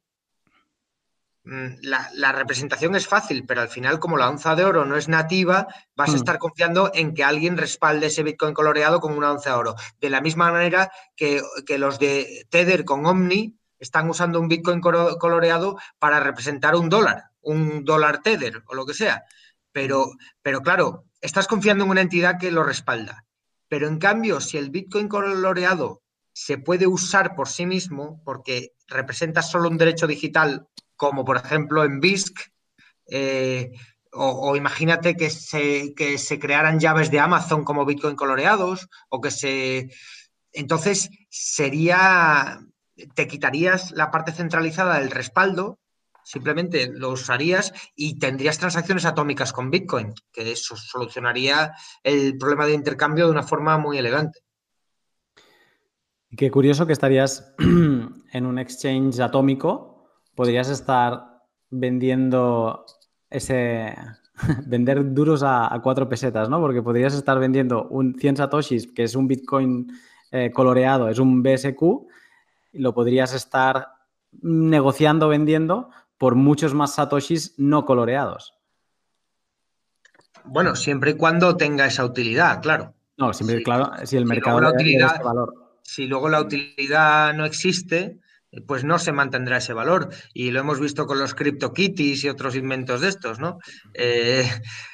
mm, la, representación es fácil, pero al final, como la onza de oro no es nativa, vas a hmm. estar confiando en que alguien respalde ese Bitcoin coloreado con una onza de oro. De la misma manera que, que los de Tether con Omni están usando un Bitcoin coloreado para representar un dólar, un dólar Tether o lo que sea. Pero, pero claro, estás confiando en una entidad que lo respalda. Pero en cambio, si el Bitcoin coloreado se puede usar por sí mismo, porque representa solo un derecho digital, como por ejemplo en BISC, eh, o, imagínate que se, que se crearan llaves de Amazon como Bitcoin coloreados, o que se... Entonces sería, te quitarías la parte centralizada del respaldo Simplemente lo usarías y tendrías transacciones atómicas con Bitcoin, que eso solucionaría el problema de intercambio de una forma muy elegante. Qué curioso que estarías (clears throat) en un exchange atómico, podrías estar vendiendo ese, (laughs) vender duros a, cuatro pesetas, ¿no? Porque podrías estar vendiendo un 100 satoshis, que es un Bitcoin eh, coloreado, es un BSQ, y lo podrías estar negociando, vendiendo por muchos más satoshis no coloreados. Bueno, siempre y cuando tenga esa utilidad, claro. No, siempre, claro, si el mercado la utilidad, valor. Si luego la utilidad no existe, pues no se mantendrá ese valor. Y lo hemos visto con los CryptoKitties y otros inventos de estos, ¿no? Eh,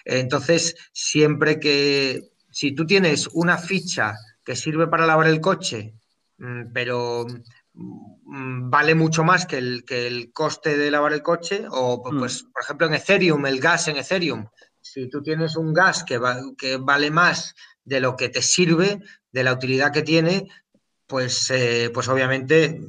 entonces, siempre que, si tú tienes una ficha que sirve para lavar el coche, mm, pero vale mucho más que el, que el coste de lavar el coche, o mm. pues, por ejemplo, en Ethereum, el gas en Ethereum. Si tú tienes un gas que, que vale más de lo que te sirve, de la utilidad que tiene, pues, eh, pues obviamente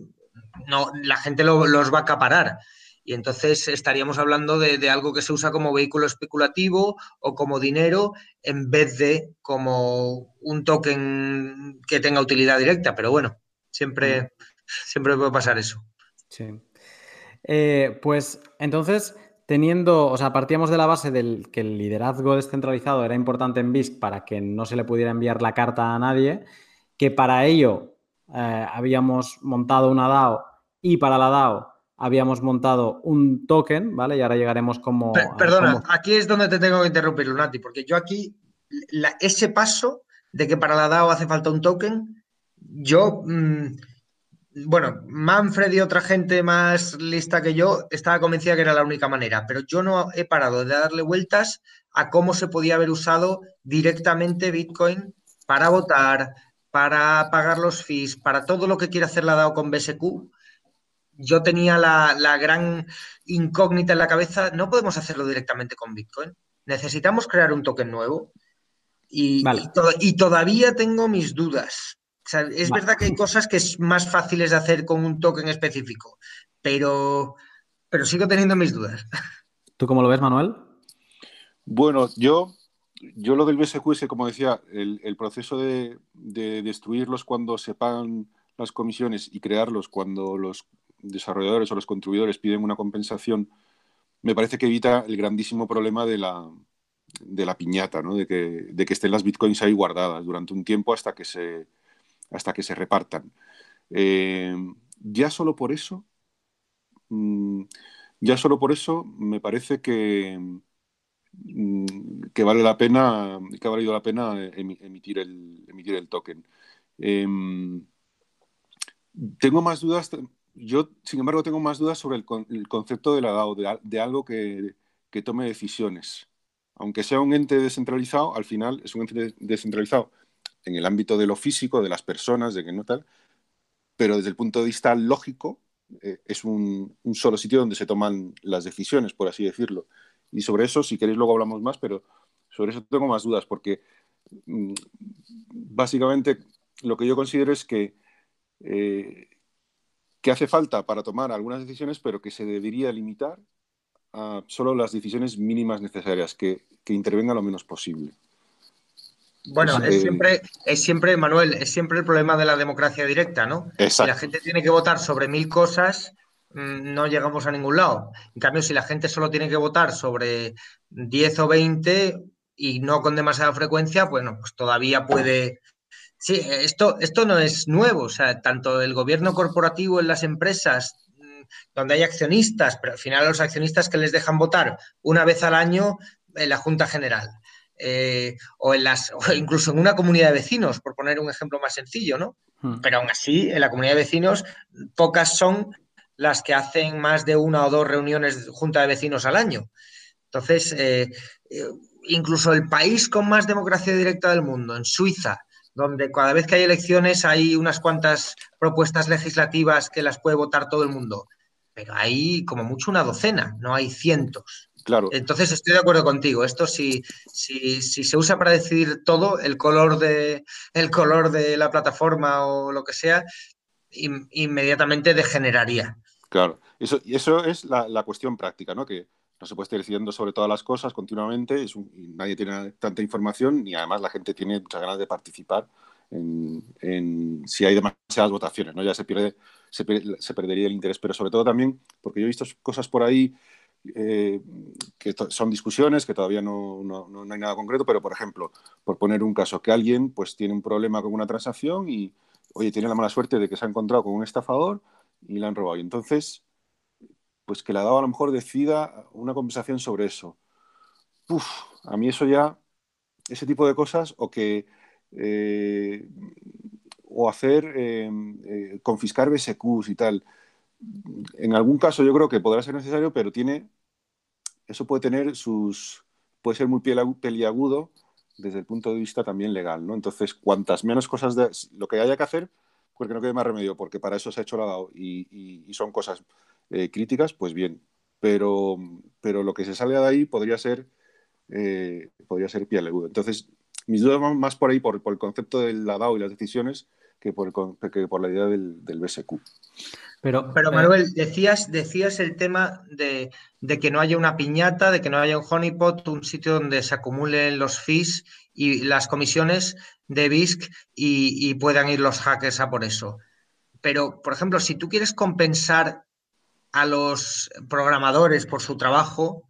no, la gente los va a acaparar. Y entonces estaríamos hablando de, de, algo que se usa como vehículo especulativo o como dinero en vez de como un token que tenga utilidad directa. Pero bueno, siempre, mm siempre puede pasar eso. Sí. Eh, pues entonces, teniendo, o sea, partíamos de la base del que el liderazgo descentralizado era importante en BISC para que no se le pudiera enviar la carta a nadie, que para ello eh, habíamos montado una DAO y para la DAO habíamos montado un token, ¿vale? Y ahora llegaremos como... Perdona, aquí es donde te tengo que interrumpir, Lunati, porque yo aquí, ese paso de que para la DAO hace falta un token, yo... Mm, bueno, Manfred y otra gente más lista que yo estaba convencida que era la única manera, pero yo no he parado de darle vueltas a cómo se podía haber usado directamente Bitcoin para votar, para pagar los fees, para todo lo que quiere hacer la DAO con BSQ. Yo tenía la, gran incógnita en la cabeza, no podemos hacerlo directamente con Bitcoin. Necesitamos crear un token nuevo y, y todavía tengo mis dudas es verdad que hay cosas que es más fáciles de hacer con un token específico, pero, pero sigo teniendo mis dudas. (laughs) ¿Tú cómo lo ves, Manuel? Bueno, yo, yo lo del BSQ es que, como decía, el, proceso de, destruirlos cuando se pagan las comisiones y crearlos cuando los desarrolladores o los contribuidores piden una compensación, me parece que evita el grandísimo problema de la, de la piñata, ¿no? de, que, de que estén las bitcoins ahí guardadas durante un tiempo hasta que se, hasta que se repartan. Eh, ya solo por eso, mm, ya solo por eso me parece que, mm, que vale la pena, que ha valido la pena emitir el, emitir el token. Em, tengo más dudas, yo sin embargo tengo más dudas sobre el, concepto de la DAO, de, algo que, tome decisiones. Aunque sea un ente descentralizado, al final es un ente descentralizado en el ámbito de lo físico, de las personas, de que no tal, pero desde el punto de vista lógico eh, es un, solo sitio donde se toman las decisiones, por así decirlo. Y sobre eso, si queréis, luego hablamos más, pero sobre eso tengo más dudas, porque mm, básicamente lo que yo considero es que, eh, que hace falta para tomar algunas decisiones, pero que se debería limitar a solo las decisiones mínimas necesarias, que, que intervenga lo menos posible. Bueno, es siempre, es siempre, Manuel, es siempre el problema de la democracia directa, ¿no? Si la gente tiene que votar sobre mil cosas, mm, no llegamos a ningún lado. En cambio, si la gente solo tiene que votar sobre 10 o 20 y no con demasiada frecuencia, bueno, pues todavía puede. Sí, esto, esto no es nuevo. O sea, tanto el gobierno corporativo en las empresas, mm, donde hay accionistas, pero al final los accionistas que les dejan votar una vez al año en la Junta General eh, o, en las, incluso en una comunidad de vecinos, por poner un ejemplo más sencillo, ¿no? Hmm. Pero aún así, en la comunidad de vecinos, pocas son las que hacen más de una o dos reuniones de junta de vecinos al año. Entonces, eh, eh, incluso el país con más democracia directa del mundo, en Suiza, donde cada vez que hay elecciones hay unas cuantas propuestas legislativas que las puede votar todo el mundo, pero hay como mucho una docena, no hay cientos. Entonces estoy de acuerdo contigo. Esto si, si, se usa para decidir todo, el color de, el color de la plataforma o lo que sea, inmediatamente degeneraría. Claro, eso, y eso es la, cuestión práctica, ¿no? Que no se puede estar decidiendo sobre todas las cosas continuamente, es y nadie tiene tanta información y además la gente tiene muchas ganas de participar en, si hay demasiadas votaciones, ¿no? Ya se pierde, se, se perdería el interés, pero sobre todo también, porque yo he visto cosas por ahí eh, que son discusiones, que todavía no, no, hay nada concreto, pero por ejemplo, por poner un caso, que alguien pues tiene un problema con una transacción y, oye, tiene la mala suerte de que se ha encontrado con un estafador y la han robado. Y entonces, pues que la DAO a lo mejor decida una conversación sobre eso. Uf, a mí eso ya, ese tipo de cosas, o que... Eh, o hacer, eh, confiscar BSQs y tal en algún caso yo creo que podrá ser necesario, pero tiene, eso puede tener sus, puede ser muy peliagudo desde el punto de vista también legal, ¿no? Entonces, cuantas menos cosas de lo que haya que hacer, porque no quede más remedio, porque para eso se ha hecho la DAO y, son cosas eh, críticas, pues bien. Pero, pero lo que se salga de ahí podría ser, eh, podría ser peliagudo. Entonces, mis dudas van más por ahí, por, el concepto de la y las decisiones, que por, que por la idea del, del BSQ. Pero, Pero eh, Manuel, decías, decías el tema de, que no haya una piñata, de que no haya un honeypot, un sitio donde se acumulen los fees y las comisiones de BISC y, puedan ir los hackers a por eso. Pero, por ejemplo, si tú quieres compensar a los programadores por su trabajo,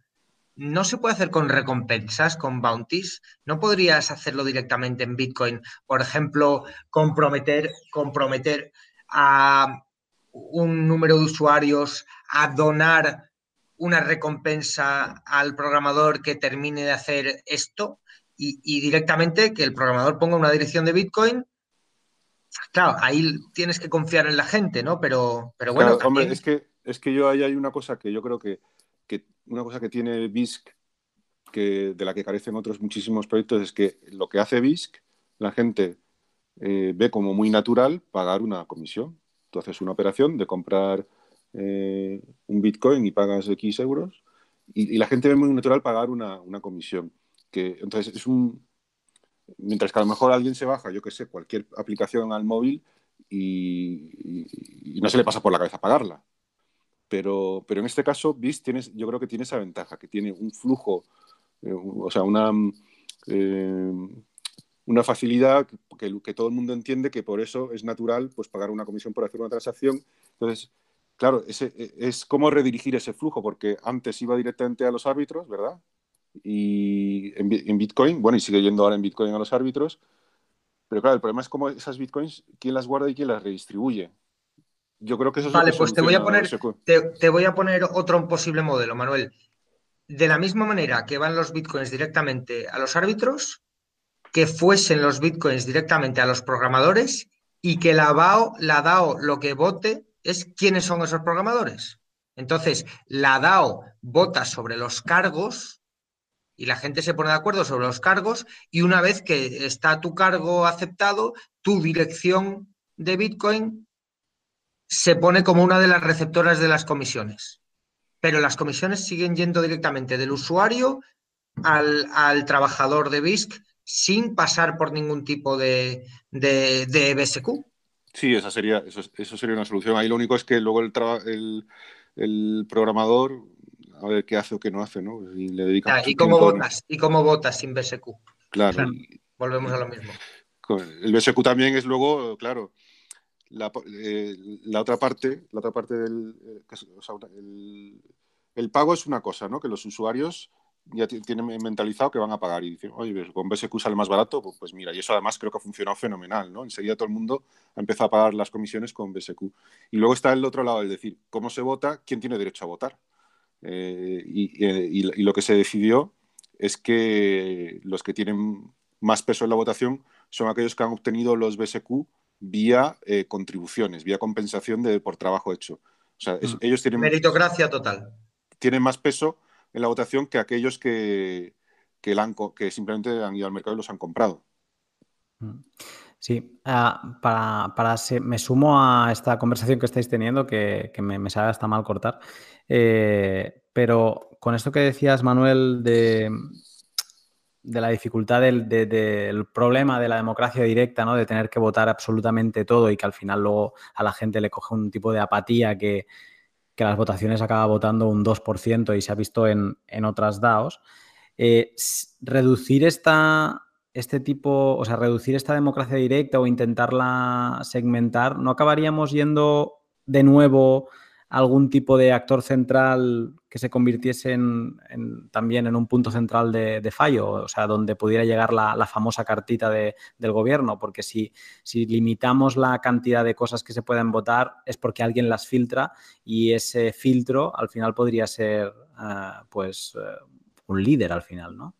no se puede hacer con recompensas, con bounties. No podrías hacerlo directamente en Bitcoin. Por ejemplo, comprometer, comprometer a un número de usuarios a donar una recompensa al programador que termine de hacer esto y, directamente que el programador ponga una dirección de Bitcoin. Claro, ahí tienes que confiar en la gente, ¿no? Pero, pero bueno. Hombre, es que, es que yo ahí hay una cosa que yo creo que, una cosa que tiene BISC que, de la que carecen otros muchísimos proyectos es que lo que hace BISC, la gente eh, ve como muy natural pagar una comisión. Tú haces una operación de comprar eh, un Bitcoin y pagas X euros y, la gente ve muy natural pagar una, comisión. Que, entonces, es un, Mientras que a lo mejor alguien se baja, yo que sé, cualquier aplicación al móvil y, no se le pasa por la cabeza pagarla. Pero, pero en este caso, BIS tienes, yo creo que tiene esa ventaja, que tiene un flujo, eh, o sea, una, eh, una facilidad que, todo el mundo entiende que por eso es natural pues, pagar una comisión por hacer una transacción. Entonces, claro, ese, es cómo redirigir ese flujo, porque antes iba directamente a los árbitros, ¿verdad? Y en, en Bitcoin, bueno, y sigue yendo ahora en Bitcoin a los árbitros, pero claro, el problema es cómo esas bitcoins, quién las guarda y quién las redistribuye. Yo creo que eso es Vale, pues te voy, a poner, te, voy a poner otro posible modelo, Manuel. De la misma manera que van los bitcoins directamente a los árbitros, que fuesen los bitcoins directamente a los programadores y que la DAO, la DAO lo que vote es quiénes son esos programadores. Entonces, la DAO vota sobre los cargos y la gente se pone de acuerdo sobre los cargos y una vez que está tu cargo aceptado, tu dirección de Bitcoin se pone como una de las receptoras de las comisiones. Pero las comisiones siguen yendo directamente del usuario al, trabajador de BISC sin pasar por ningún tipo de, de, BSQ. Sí, esa sería, eso, sería una solución. Ahí lo único es que luego el, el programador a ver qué hace o qué no hace, ¿no? Y, le dedica ¿y cómo votas? ¿Y cómo votas sin BSQ? Claro. volvemos a lo mismo. El BSQ también es luego, claro, la, eh, otra parte, la otra parte del eh, el, pago es una cosa, ¿no? Que los usuarios ya tienen mentalizado que van a pagar y dicen, oye, pues, con BSQ sale más barato, pues, pues, mira, y eso además creo que ha funcionado fenomenal, ¿no? Enseguida todo el mundo ha empezado a pagar las comisiones con BSQ. Y luego está el otro lado, el decir, ¿cómo se vota? ¿Quién tiene derecho a votar? Eh, y, lo que se decidió es que los que tienen más peso en la votación son aquellos que han obtenido los BSQ vía eh, contribuciones, vía compensación de, por trabajo hecho. O sea, mm. ellos tienen... Meritocracia total. Tienen más peso en la votación que aquellos que, que, que simplemente han ido al mercado y los han comprado. Mm. Sí, ah, para, me sumo a esta conversación que estáis teniendo, que, me, me, sabe hasta mal cortar, eh, pero con esto que decías, Manuel, de, de la dificultad del, problema de la democracia directa, ¿no? de tener que votar absolutamente todo y que al final luego a la gente le coge un tipo de apatía que, las votaciones acaba votando un 2% y se ha visto en, otras DAOs, eh, reducir esta este tipo, o sea, reducir esta democracia directa o intentarla segmentar, ¿no acabaríamos yendo de nuevo algún tipo de actor central que se convirtiese también en un punto central de, fallo, o sea, donde pudiera llegar la, famosa cartita del gobierno? Porque si, si, limitamos la cantidad de cosas que se pueden votar es porque alguien las filtra y ese filtro al final podría ser, eh, pues, eh, un líder al final, ¿no?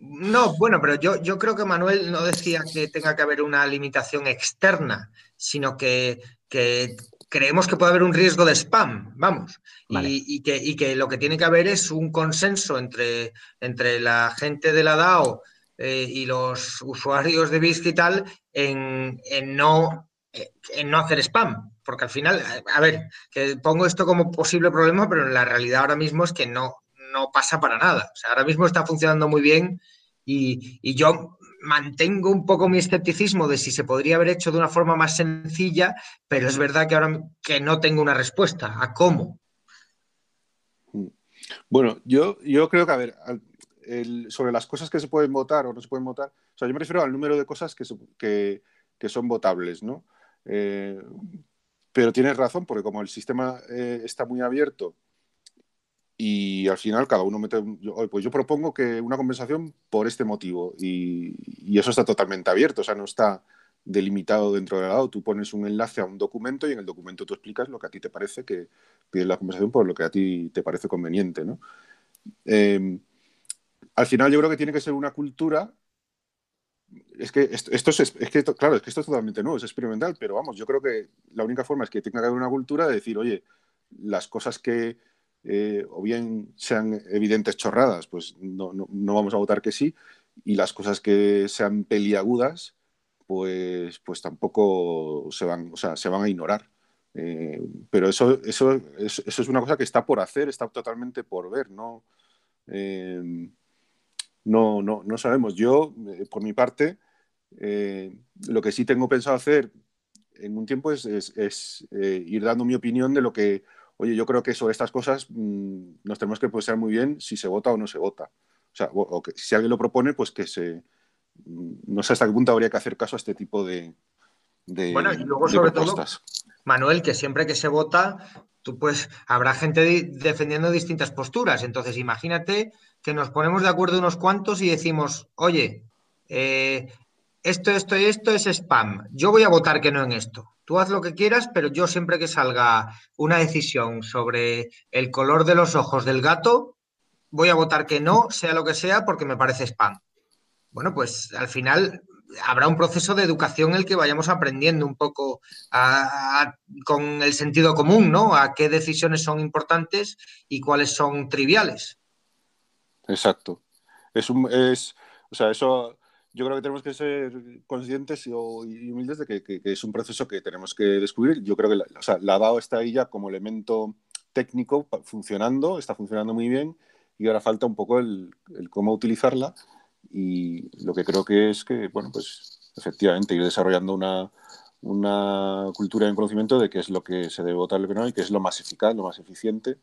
No, bueno, pero yo, yo creo que Manuel no decía que tenga que haber una limitación externa, sino que, creemos que puede haber un riesgo de spam, vamos, y, que, que, lo que tiene que haber es un consenso entre, entre la gente de la DAO eh, y los usuarios de BISC y tal en, no, en no hacer spam, porque al final, a ver, que pongo esto como posible problema, pero la realidad ahora mismo es que no, no pasa para nada. O sea, ahora mismo está funcionando muy bien y, yo mantengo un poco mi escepticismo de si se podría haber hecho de una forma más sencilla, pero es verdad que ahora que no tengo una respuesta a cómo. Bueno, yo, yo creo que, a ver, sobre las cosas que se pueden votar o no se pueden votar, o sea, yo me refiero al número de cosas que, que, son votables, ¿no? Eh, pero tienes razón, porque como el sistema eh, está muy abierto y al final cada uno mete, pues yo propongo que una compensación por este motivo y, eso está totalmente abierto, o sea, no está delimitado dentro del lado. Tú pones un enlace a un documento y en el documento tú explicas lo que a ti te parece que pides la compensación por lo que a ti te parece conveniente, ¿no? Em, al final yo creo que tiene que ser una cultura es que esto, es, es, que, claro, es que esto es totalmente nuevo, es experimental, pero vamos, yo creo que la única forma es que tenga que haber una cultura de decir, oye, las cosas que, eh, o bien sean evidentes chorradas, pues no, vamos a votar que sí, y las cosas que sean peliagudas, pues, pues tampoco se van, o sea, se van a ignorar. Eh, pero eso, eso, eso, es una cosa que está por hacer, está totalmente por ver, ¿no? Eh, no, no, no sabemos. Yo, eh, por mi parte, lo que sí tengo pensado hacer en un tiempo es, ir dando mi opinión de lo que, oye, yo creo que sobre estas cosas mm, nos tenemos que pensar muy bien si se vota o no se vota. O sea, o, que, si alguien lo propone, pues que se... Mm, no sé hasta qué punto habría que hacer caso a este tipo de, bueno, y luego sobre todo, Manuel, que siempre que se vota, tú pues habrá gente defendiendo distintas posturas. Entonces, imagínate que nos ponemos de acuerdo unos cuantos y decimos, oye, eh, esto, esto y esto es spam. Yo voy a votar que no en esto. Tú haz lo que quieras, pero yo siempre que salga una decisión sobre el color de los ojos del gato, voy a votar que no, sea lo que sea, porque me parece spam. Bueno, pues al final habrá un proceso de educación en el que vayamos aprendiendo un poco con el sentido común, ¿no? A qué decisiones son importantes y cuáles son triviales. Exacto. Es un, es, o sea, eso yo creo que tenemos que ser conscientes y, humildes de que, es un proceso que tenemos que descubrir. Yo creo que la, o sea, la DAO está ahí ya como elemento técnico funcionando, está funcionando muy bien y ahora falta un poco el cómo utilizarla y lo que creo que es que, bueno, pues efectivamente ir desarrollando una, una cultura de conocimiento de qué es lo que se debe votar y qué es lo más eficaz, lo más eficiente.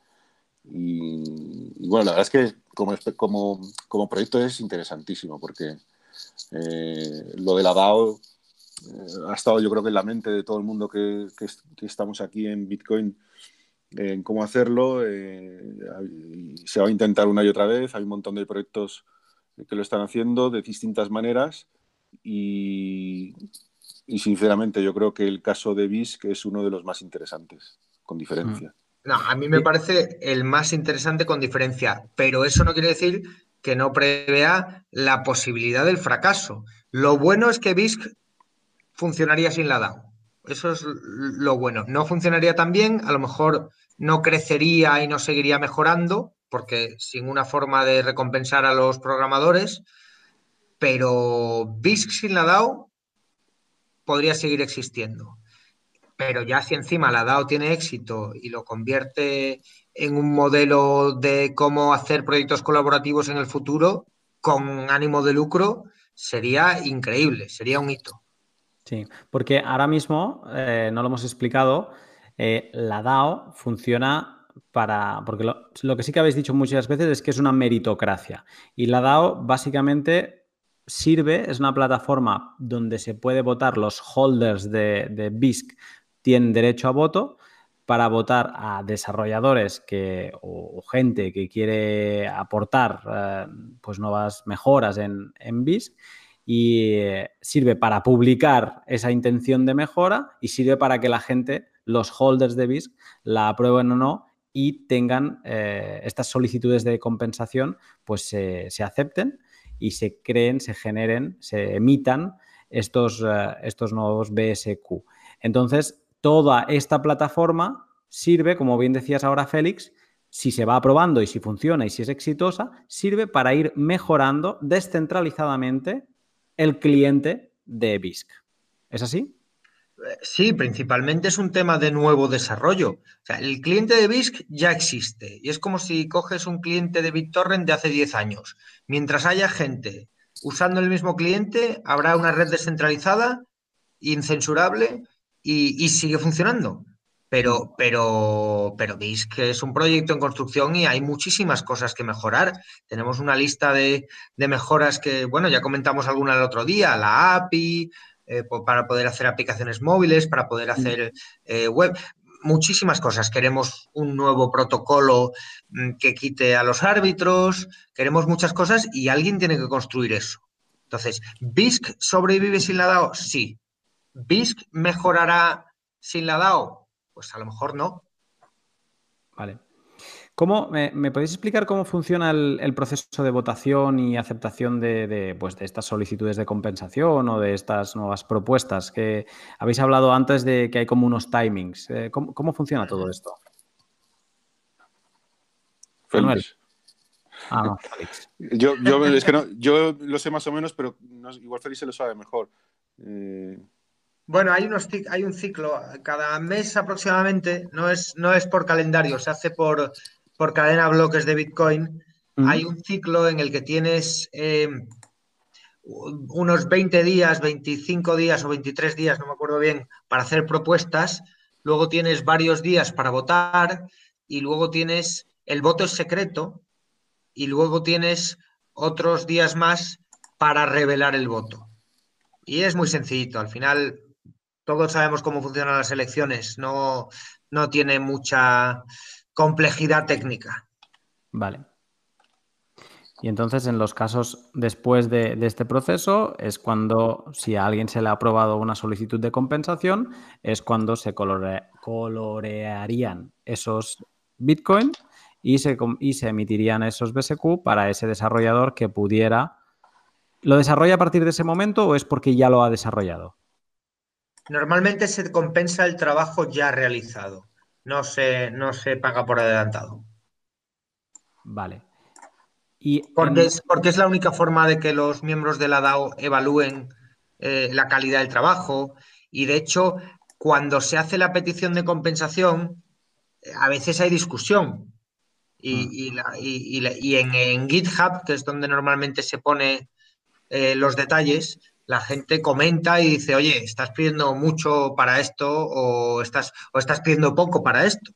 Y, bueno, la verdad es que como, como, como proyecto es interesantísimo porque eh, lo de la DAO eh, ha estado yo creo que en la mente de todo el mundo que, que, estamos aquí en Bitcoin en cómo hacerlo. Eh, se va a intentar una y otra vez. Hay un montón de proyectos que lo están haciendo de distintas maneras y, sinceramente yo creo que el caso de BISC es uno de los más interesantes, con diferencia. Mm. No, a mí me parece el más interesante con diferencia, pero eso no quiere decir que no prevea la posibilidad del fracaso. Lo bueno es que BISC funcionaría sin la DAO. Eso es lo bueno. No funcionaría tan bien, a lo mejor no crecería y no seguiría mejorando, porque sin una forma de recompensar a los programadores, pero BISC sin la DAO podría seguir existiendo. Pero ya si encima la DAO tiene éxito y lo convierte en un modelo de cómo hacer proyectos colaborativos en el futuro con ánimo de lucro, sería increíble, sería un hito. Sí, porque ahora mismo, eh, no lo hemos explicado, eh, la DAO funciona para. Porque lo, que sí que habéis dicho muchas veces es que es una meritocracia. Y la DAO básicamente sirve, es una plataforma donde se puede votar, los holders de, BISC tienen derecho a voto para votar a desarrolladores que, o, gente que quiere aportar eh, pues nuevas mejoras en, en BISC y eh, sirve para publicar esa intención de mejora y sirve para que la gente, los holders de BISC, la aprueben o no y tengan eh, estas solicitudes de compensación, pues se acepten y se creen, se generen, se emitan estos, estos nuevos BSQ. Entonces, toda esta plataforma sirve, como bien decías ahora, Félix, si se va aprobando y si funciona y si es exitosa, sirve para ir mejorando descentralizadamente el cliente de BISC. ¿Es así? Sí, principalmente es un tema de nuevo desarrollo. O sea, el cliente de BISC ya existe y es como si coges un cliente de BitTorrent de hace 10 años. Mientras haya gente usando el mismo cliente, habrá una red descentralizada, incensurable y, sigue funcionando. Pero, pero, pero BISC es un proyecto en construcción y hay muchísimas cosas que mejorar. Tenemos una lista de, de mejoras que, bueno, ya comentamos alguna el otro día, la API, eh, para poder hacer aplicaciones móviles, para poder mm. hacer eh, web, muchísimas cosas. Queremos un nuevo protocolo mm, que quite a los árbitros, queremos muchas cosas y alguien tiene que construir eso. Entonces, ¿BISC sobrevive sin la DAO? Sí. ¿BISC mejorará sin la DAO? Pues a lo mejor no. Vale. ¿Cómo, me, podéis explicar cómo funciona el, proceso de votación y aceptación de, pues, de, estas solicitudes de compensación o de estas nuevas propuestas? Que habéis hablado antes de que hay como unos timings. Eh, ¿cómo, funciona todo esto? Félix. Ah, no, Yo, es que no, yo lo sé más o menos, pero igual Félix se lo sabe mejor. Eh, bueno, hay, unos, hay un ciclo, cada mes aproximadamente, no es, no es por calendario, se hace por, por cadena bloques de Bitcoin mm. hay un ciclo en el que tienes eh, unos 20 días, 25 días o 23 días, no me acuerdo bien, para hacer propuestas, luego tienes varios días para votar y luego tienes, el voto es secreto y luego tienes otros días más para revelar el voto. Y es muy sencillito, al final todos sabemos cómo funcionan las elecciones, no, no tiene mucha complejidad técnica. Vale. Y entonces en los casos después de, este proceso es cuando, si a alguien se le ha aprobado una solicitud de compensación, es cuando se colorearían esos Bitcoin y se, y se emitirían esos BSQ para ese desarrollador que pudiera... ¿Lo desarrolla a partir de ese momento o es porque ya lo ha desarrollado? Normalmente se compensa el trabajo ya realizado, no se, no se paga por adelantado. Vale porque, es, porque es la única forma de que los miembros de la DAO evalúen eh, la calidad del trabajo. Y de hecho, cuando se hace la petición de compensación, a veces hay discusión. Y, mm. en, GitHub, que es donde normalmente se pone eh, los detalles, la gente comenta y dice, oye, estás pidiendo mucho para esto o estás, o estás pidiendo poco para esto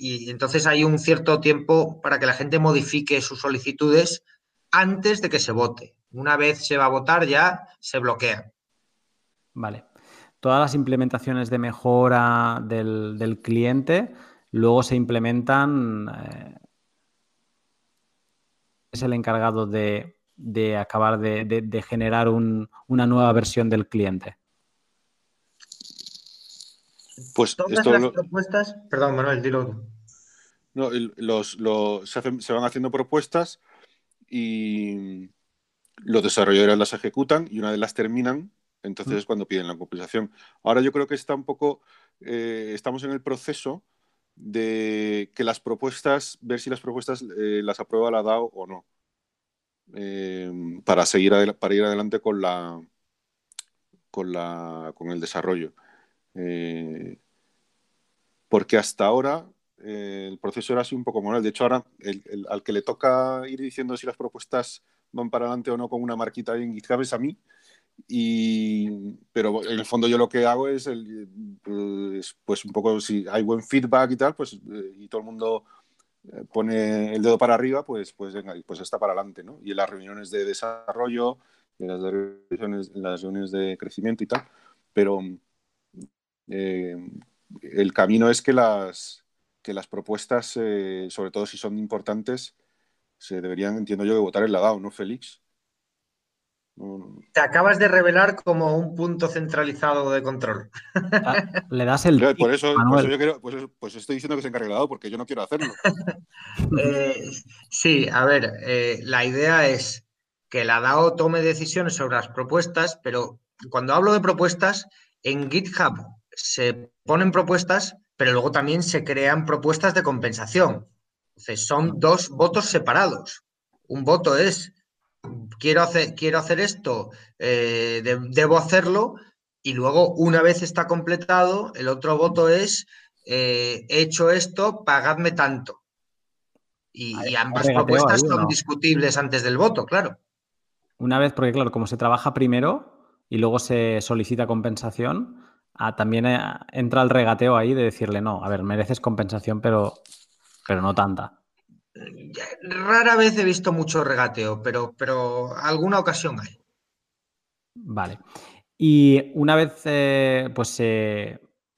y entonces hay un cierto tiempo para que la gente modifique sus solicitudes antes de que se vote. Una vez se va a votar ya se bloquea. Vale. Todas las implementaciones de mejora del, cliente luego se implementan. Eh, es el encargado de, acabar de, generar una nueva versión del cliente. Pues Todas las propuestas, perdón Manuel, dilo. No, los, se, van haciendo propuestas y los desarrolladores las ejecutan y una vez las terminan, entonces es cuando piden la compensación. Ahora yo creo que está un poco, eh, estamos en el proceso de que las propuestas, ver si las propuestas eh, las aprueba la DAO o no, eh, para seguir para ir adelante con la con la con el desarrollo. porque hasta ahora el proceso era así un poco moral. De hecho, ahora al que le toca ir diciendo si las propuestas van para adelante o no con una marquita en GitHub es a mí. Y, pero en el fondo yo lo que hago es, pues, pues, un poco si hay buen feedback y tal, pues eh, y todo el mundo eh, pone el dedo para arriba, pues, pues venga, pues está para adelante, ¿no? Y en las reuniones de desarrollo, en las reuniones, las reuniones de crecimiento y tal, pero eh, el camino es que las, que las propuestas, eh, sobre todo si son importantes, se deberían, entiendo yo, de votar en la DAO, ¿no, Félix? Te acabas de revelar como un punto centralizado de control. Ah, le das el. Por eso, por yo quiero, pues, pues, estoy diciendo que se encargue la DAO porque yo no quiero hacerlo. (laughs) Eh, sí, a ver, eh, la idea es que la DAO tome decisiones sobre las propuestas, pero cuando hablo de propuestas, en GitHub se ponen propuestas pero luego también se crean propuestas de compensación. Entonces, son dos votos separados. Un voto es, quiero hacer, quiero hacer esto, eh, debo hacerlo, y luego, una vez está completado, el otro voto es, eh, he hecho esto, pagadme tanto. Y, ambas propuestas son discutibles antes del voto, claro. Una vez, porque claro, como se trabaja primero y luego se solicita compensación, Ah, también eh, entra el regateo ahí de decirle, no, a ver, mereces compensación, pero, pero no tanta. Rara vez he visto mucho regateo, pero, pero alguna ocasión hay. Vale. Y una vez eh, pues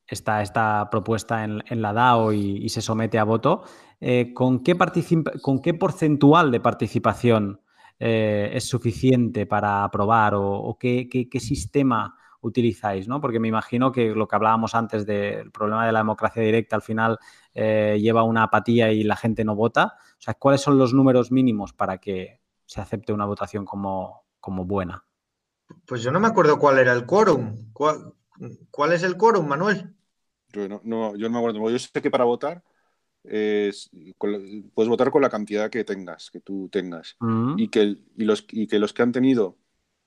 está esta propuesta en, la DAO y, se somete a voto, eh, ¿con, qué ¿con, qué porcentual de participación es suficiente para aprobar o, qué, qué, sistema utilizáis, ¿no? Porque me imagino que lo que hablábamos antes del problema de la democracia directa al final eh, lleva una apatía y la gente no vota. O sea, ¿cuáles son los números mínimos para que se acepte una votación como, como buena? Pues yo no me acuerdo cuál era el quórum. ¿Cuál, es el quórum, Manuel? Yo no, yo no me acuerdo. Yo sé que para votar puedes votar con la cantidad que tengas, que tú tengas. Mm. Y, que, los, y que los que han tenido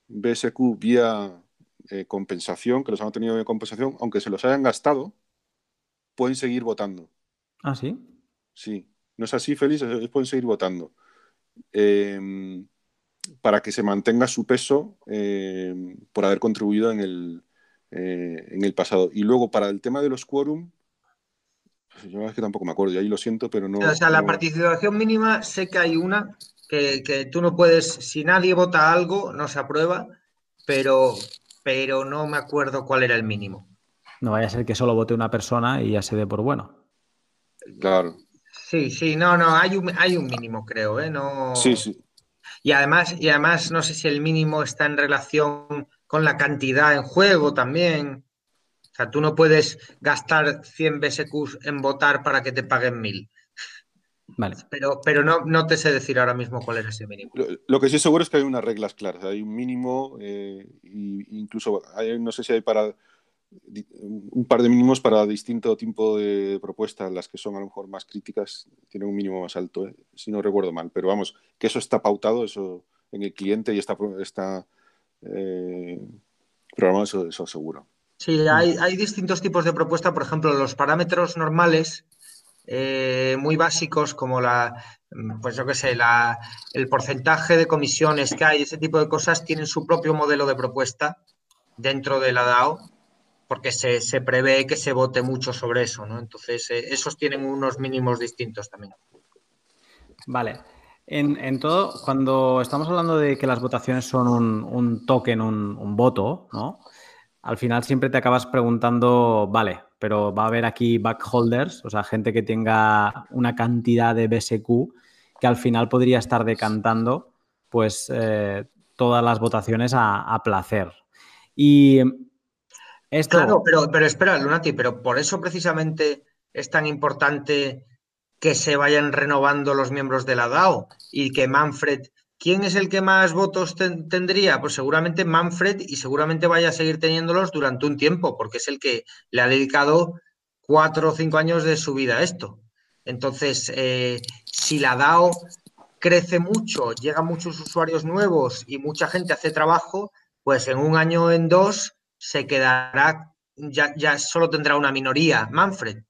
BSQ vía eh, compensación, que los han tenido de compensación, aunque se los hayan gastado, pueden seguir votando. ¿Ah, sí? Sí. ¿No es así, Félix? Pueden seguir votando. em, para que se mantenga su peso em, por haber contribuido en el, eh, en el pasado. Y luego, para el tema de los quórum, pues yo es que tampoco me acuerdo, y ahí lo siento, pero no. O sea, la participación mínima, sé que hay una que, que, tú no puedes, si nadie vota algo, no se aprueba, pero, pero no me acuerdo cuál era el mínimo. No vaya a ser que solo vote una persona y ya se dé por bueno. Claro. Sí, sí, no, no, hay un, hay un mínimo, creo, ¿eh? No... Sí, sí. Y además, y además, no sé si el mínimo está en relación con la cantidad en juego también. O sea, tú no puedes gastar 100 BSQs en votar para que te paguen 1000. Vale. Pero, pero no, no te sé decir ahora mismo cuál es ese mínimo. Lo, lo que sí seguro es que hay unas reglas claras. Hay un mínimo, eh, y incluso hay, no sé si hay para un par de mínimos para distinto tipo de propuestas, las que son a lo mejor más críticas tienen un mínimo más alto, ¿eh? si no recuerdo mal. Pero vamos, que eso está pautado eso en el cliente y está, está eh, programado, eso, eso seguro. Sí, hay, hay, distintos tipos de propuesta. Por ejemplo, los parámetros normales, eh, muy básicos, como la, pues yo qué sé, la, el porcentaje de comisiones que hay, ese tipo de cosas, tienen su propio modelo de propuesta dentro de la DAO, porque se, se prevé que se vote mucho sobre eso, ¿no? Entonces, eh, esos tienen unos mínimos distintos también. Vale. En, en, todo, cuando estamos hablando de que las votaciones son un, un token, un, un, voto, ¿no? Al final siempre te acabas preguntando, vale, pero va a haber aquí backholders, o sea, gente que tenga una cantidad de BSQ que al final podría estar decantando, pues, eh, todas las votaciones a, placer. Y esto... Claro, pero espera, Lunati, pero por eso precisamente es tan importante que se vayan renovando los miembros de la DAO y que Manfred, ¿quién es el que más votos ten, tendría? Pues seguramente Manfred y seguramente vaya a seguir teniéndolos durante un tiempo, porque es el que le ha dedicado cuatro o cinco años de su vida a esto. Entonces, eh, si la DAO crece mucho, llegan muchos usuarios nuevos y mucha gente hace trabajo, pues en un año o en dos se quedará, ya, ya solo tendrá una minoría, Manfred.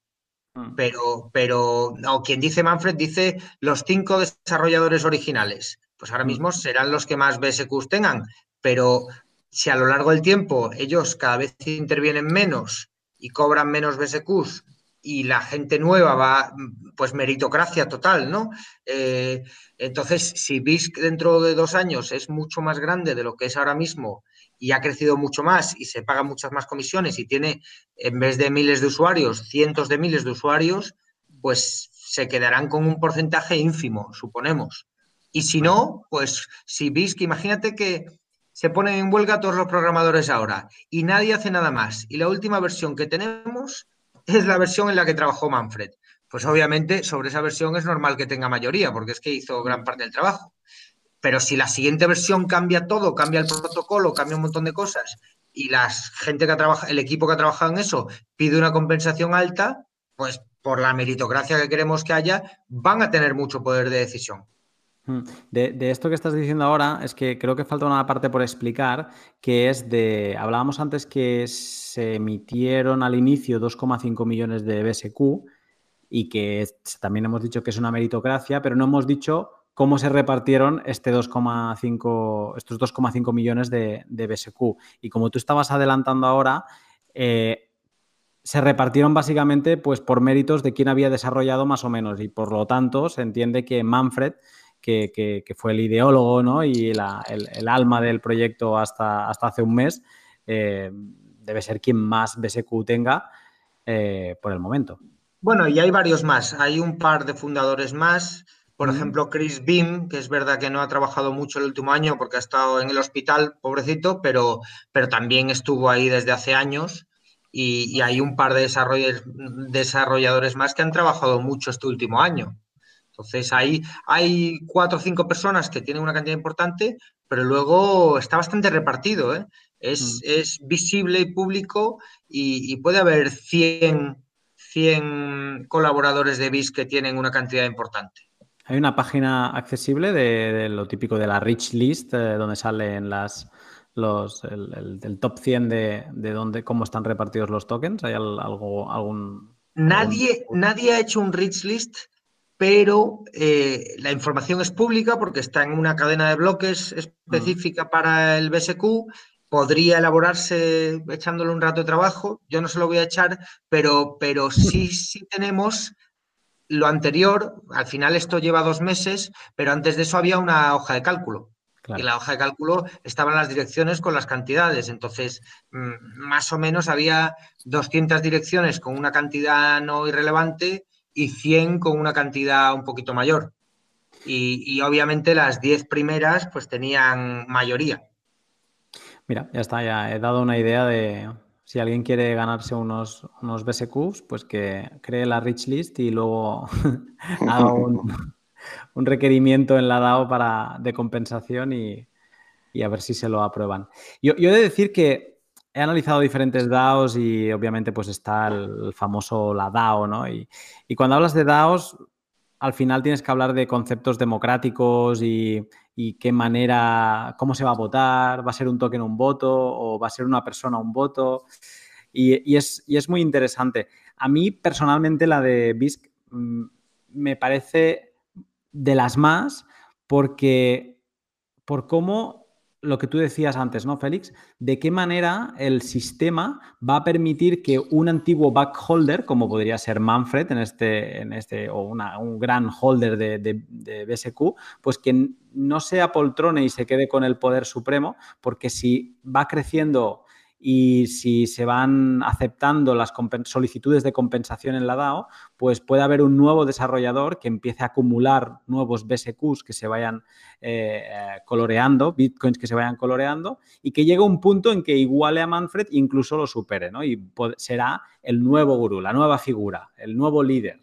Mm. Pero, pero, no, quien dice Manfred dice los cinco desarrolladores originales. Pues ahora mm. mismo serán los que más BSQs tengan, pero si a lo largo del tiempo ellos cada vez intervienen menos y cobran menos BSQs y la gente nueva va, pues meritocracia total, ¿no? Eh, entonces, si BISC dentro de dos años es mucho más grande de lo que es ahora mismo y ha crecido mucho más y se pagan muchas más comisiones y tiene, en vez de miles de usuarios, cientos de miles de usuarios, pues se quedarán con un porcentaje ínfimo, suponemos. Y si no, pues si veis que imagínate que se ponen en huelga todos los programadores ahora y nadie hace nada más. Y la última versión que tenemos es la versión en la que trabajó Manfred. Pues obviamente sobre esa versión es normal que tenga mayoría, porque es que hizo gran parte del trabajo. Pero si la siguiente versión cambia todo, cambia el protocolo, cambia un montón de cosas y la gente que ha trabajado, el equipo que ha trabajado en eso pide una compensación alta, pues por la meritocracia que queremos que haya, van a tener mucho poder de decisión. Hmm. De, esto que estás diciendo ahora es que creo que falta una parte por explicar, que es de, hablábamos antes que se emitieron al inicio 2,5 millones de BSQ y que también hemos dicho que es una meritocracia, pero no hemos dicho cómo se repartieron este 2,5, estos 2,5 millones de, de, BSQ. Y como tú estabas adelantando ahora, eh, se repartieron básicamente pues, por méritos de quién había desarrollado más o menos. Y por lo tanto, se entiende que Manfred, que, que, que fue el ideólogo ¿no? y la, el, el, alma del proyecto hasta, hasta hace un mes, eh, debe ser quien más BSQ tenga eh, por el momento. Bueno, y hay varios más. Hay un par de fundadores más. Por ejemplo, Chris Beam, que es verdad que no ha trabajado mucho el último año porque ha estado en el hospital, pobrecito, pero, pero también estuvo ahí desde hace años. Y, y hay un par de desarrolladores más que han trabajado mucho este último año. Entonces, ahí hay cuatro o cinco personas que tienen una cantidad importante, pero luego está bastante repartido. ¿eh? Es, mm. es, visible y público y, y puede haber 100, 100 colaboradores de BIS que tienen una cantidad importante. Hay una página accesible de, de lo típico de la Rich List, eh, donde salen las, los, el, el, el top 100 de, de dónde, cómo están repartidos los tokens. ¿Hay algo, algún...? Nadie, algún... nadie ha hecho un Rich List pero eh, la información es pública porque está en una cadena de bloques específica para el BSQ. Podría elaborarse echándole un rato de trabajo. Yo no se lo voy a echar, pero, pero sí, sí tenemos lo anterior. Al final esto lleva dos meses, pero antes de eso había una hoja de cálculo. Y la hoja de cálculo estaban las direcciones con las cantidades. Entonces, mm, más o menos había 200 direcciones con una cantidad no irrelevante y 100 con una cantidad un poquito mayor. Y, obviamente las 10 primeras pues tenían mayoría. Mira, ya está, ya he dado una idea de si alguien quiere ganarse unos, unos BSQs, pues que cree la rich list y luego (laughs) haga un, requerimiento en la DAO para, de compensación y, a ver si se lo aprueban. Yo, yo he de decir que he analizado diferentes DAOs y obviamente pues está el, famoso la DAO, ¿no? Y, cuando hablas de DAOs, al final tienes que hablar de conceptos democráticos y, qué manera, cómo se va a votar, va a ser un token un voto o va a ser una persona un voto. Y, es, es, muy interesante. A mí personalmente la de BISC mm, me parece de las más porque por cómo lo que tú decías antes, ¿no, Félix? ¿De qué manera el sistema va a permitir que un antiguo backholder, como podría ser Manfred en este, en este o un gran holder de, de, BSQ, pues que no sea poltrone y se quede con el poder supremo, porque si va creciendo y si se van aceptando las solicitudes de compensación en la DAO, pues puede haber un nuevo desarrollador que empiece a acumular nuevos BSQs que se vayan eh, coloreando, bitcoins que se vayan coloreando y que llegue un punto en que iguale a Manfred e incluso lo supere, ¿no? Y será el nuevo gurú, la nueva figura, el nuevo líder.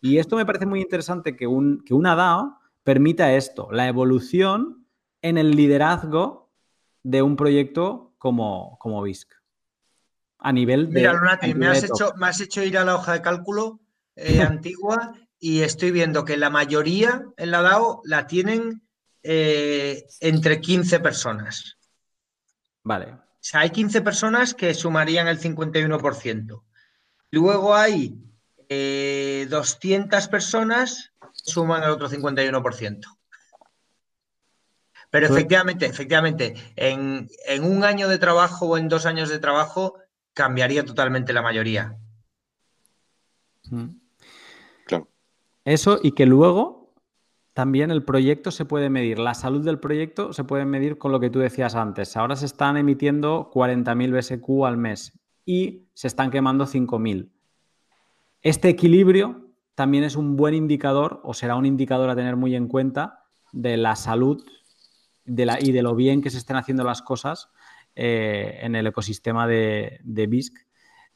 Y esto me parece muy interesante que, un, que una DAO permita esto, la evolución en el liderazgo de un proyecto como, como BISC. A nivel de. Mira, Lunati, me has, hecho, me has hecho ir a la hoja de cálculo eh, (laughs) antigua y estoy viendo que la mayoría en la DAO la tienen eh, entre 15 personas. Vale. O sea, hay 15 personas que sumarían el 51%. Luego hay 200 eh, personas que suman el otro 51%. Pero efectivamente, efectivamente, en, un año de trabajo o en dos años de trabajo cambiaría totalmente la mayoría. Mm. Claro. Eso y que luego también el proyecto se puede medir, la salud del proyecto se puede medir con lo que tú decías antes. Ahora se están emitiendo 40.000 BSQ al mes y se están quemando 5.000. Este equilibrio también es un buen indicador o será un indicador a tener muy en cuenta de la salud y de lo bien que se estén haciendo las cosas eh, en el ecosistema de, de BISC,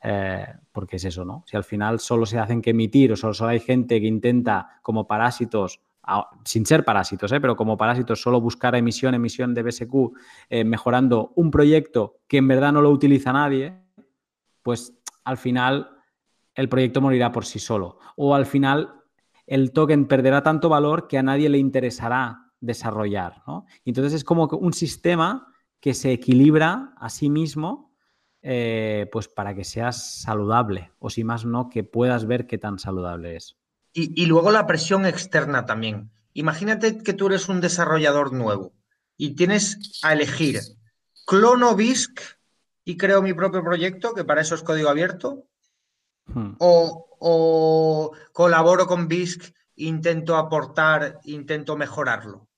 eh, porque es eso, ¿no? Si al final solo se hacen que emitir o solo, hay gente que intenta como parásitos sin ser parásitos, ¿eh? pero como parásitos, solo buscar emisión, emisión de BSQ, mejorando un proyecto que en verdad no lo utiliza nadie, pues al final el proyecto morirá por sí solo. O al final el token perderá tanto valor que a nadie le interesará desarrollar. ¿no? Entonces es como un sistema que se equilibra a sí mismo eh, pues para que seas saludable o si más no, que puedas ver qué tan saludable es. Y, luego la presión externa también. Imagínate que tú eres un desarrollador nuevo y tienes a elegir clono BISC y creo mi propio proyecto, que para eso es código abierto, hmm. o, o colaboro con BISC, intento aportar, intento mejorarlo.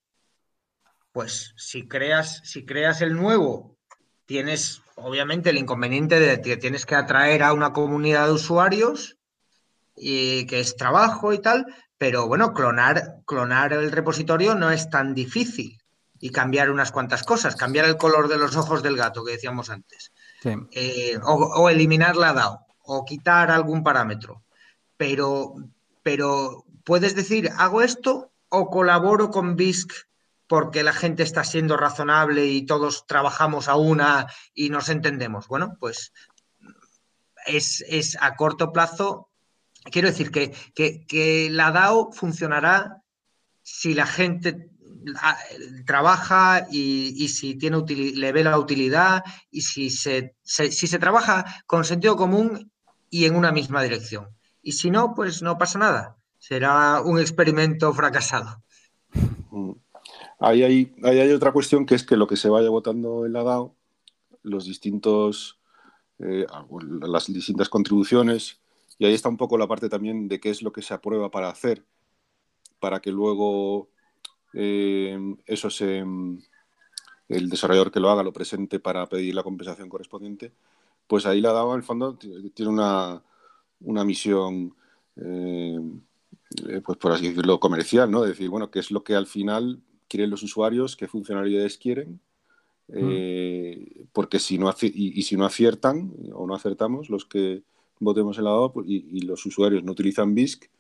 Pues si creas, si creas el nuevo, tienes obviamente el inconveniente de que tienes que atraer a una comunidad de usuarios y que es trabajo y tal, pero bueno, clonar, clonar el repositorio no es tan difícil y cambiar unas cuantas cosas, cambiar el color de los ojos del gato que decíamos antes, eh, o, eliminar la DAO, o quitar algún parámetro. Pero, pero puedes decir, hago esto o colaboro con BISC porque la gente está siendo razonable y todos trabajamos a una y nos entendemos. Bueno, pues es, a corto plazo. Quiero decir que, que, la DAO funcionará si la gente trabaja y, si tiene le ve la utilidad y si se, si se trabaja con sentido común y en una misma dirección. Y si no, pues no pasa nada. será un experimento fracasado. Ahí hay, otra cuestión que es que lo que se vaya votando en la DAO, eh, las distintas contribuciones, y ahí está un poco la parte también de qué es lo que se aprueba para hacer, para que luego eh, eso se, el desarrollador que lo haga lo presente para pedir la compensación correspondiente, pues ahí la DAO en el fondo tiene una, una misión, eh, pues por así decirlo, comercial, ¿no? decir, bueno, qué es lo que al final quieren los usuarios, qué funcionalidades quieren, eh, porque si no y, si no aciertan o no acertamos los que votemos en la DAO pues, y, los usuarios no utilizan BISC,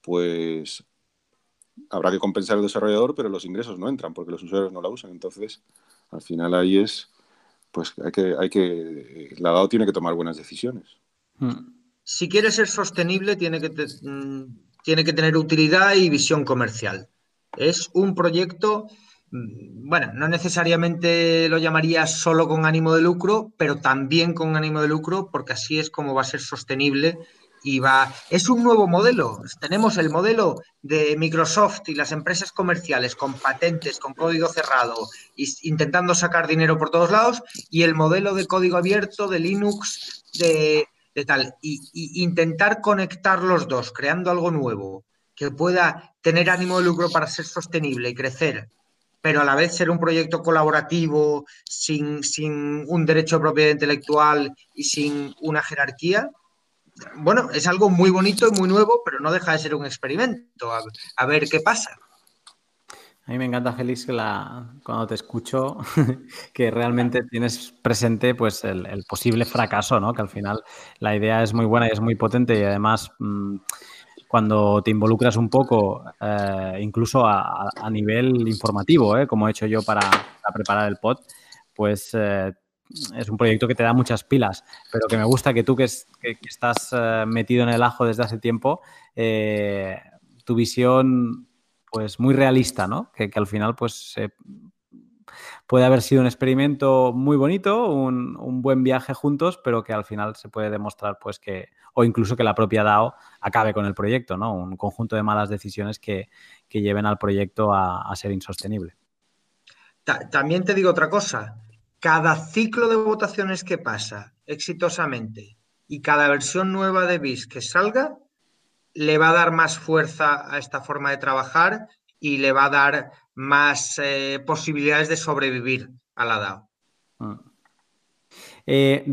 pues habrá que compensar al desarrollador, pero los ingresos no entran porque los usuarios no la usan. Entonces, al final ahí es, pues hay que, hay que, la DAO tiene que tomar buenas decisiones. Hmm. Si quiere ser sostenible, tiene que, mm, tiene que tener utilidad y visión comercial. Es un proyecto, mm, bueno, no necesariamente lo llamaría solo con ánimo de lucro, pero también con ánimo de lucro, porque así es como va a ser sostenible y va. Es un nuevo modelo. Tenemos el modelo de Microsoft y las empresas comerciales con patentes, con código cerrado, intentando sacar dinero por todos lados, y el modelo de código abierto de Linux, de, de tal. Y, intentar conectar los dos, creando algo nuevo que pueda tener ánimo de lucro para ser sostenible y crecer, pero a la vez ser un proyecto colaborativo, sin, sin un derecho de propiedad intelectual y sin una jerarquía, bueno, es algo muy bonito y muy nuevo, pero no deja de ser un experimento, a, ver qué pasa. A mí me encanta, Félix, que la, cuando te escucho, (laughs) que realmente tienes presente pues, el, posible fracaso, ¿no? Que al final la idea es muy buena y es muy potente y además mm, cuando te involucras un poco, eh, incluso a, nivel informativo, ¿eh? como he hecho yo para, preparar el pod, pues eh, es un proyecto que te da muchas pilas, pero que me gusta que tú que, estás metido en el ajo desde hace tiempo, tu visión pues muy realista, ¿no? Que, al final pues puede haber sido un experimento muy bonito, un, buen viaje juntos, pero que al final se puede demostrar pues que, o incluso que la propia DAO acabe con el proyecto, ¿no? Un conjunto de malas decisiones que, lleven al proyecto a, a ser insostenible. También te digo otra cosa, cada ciclo de votaciones que pasa exitosamente y cada versión nueva de BIS que salga, le va a dar más fuerza a esta forma de trabajar y le va a dar más eh, posibilidades de sobrevivir a la DAO. Ah. Eh,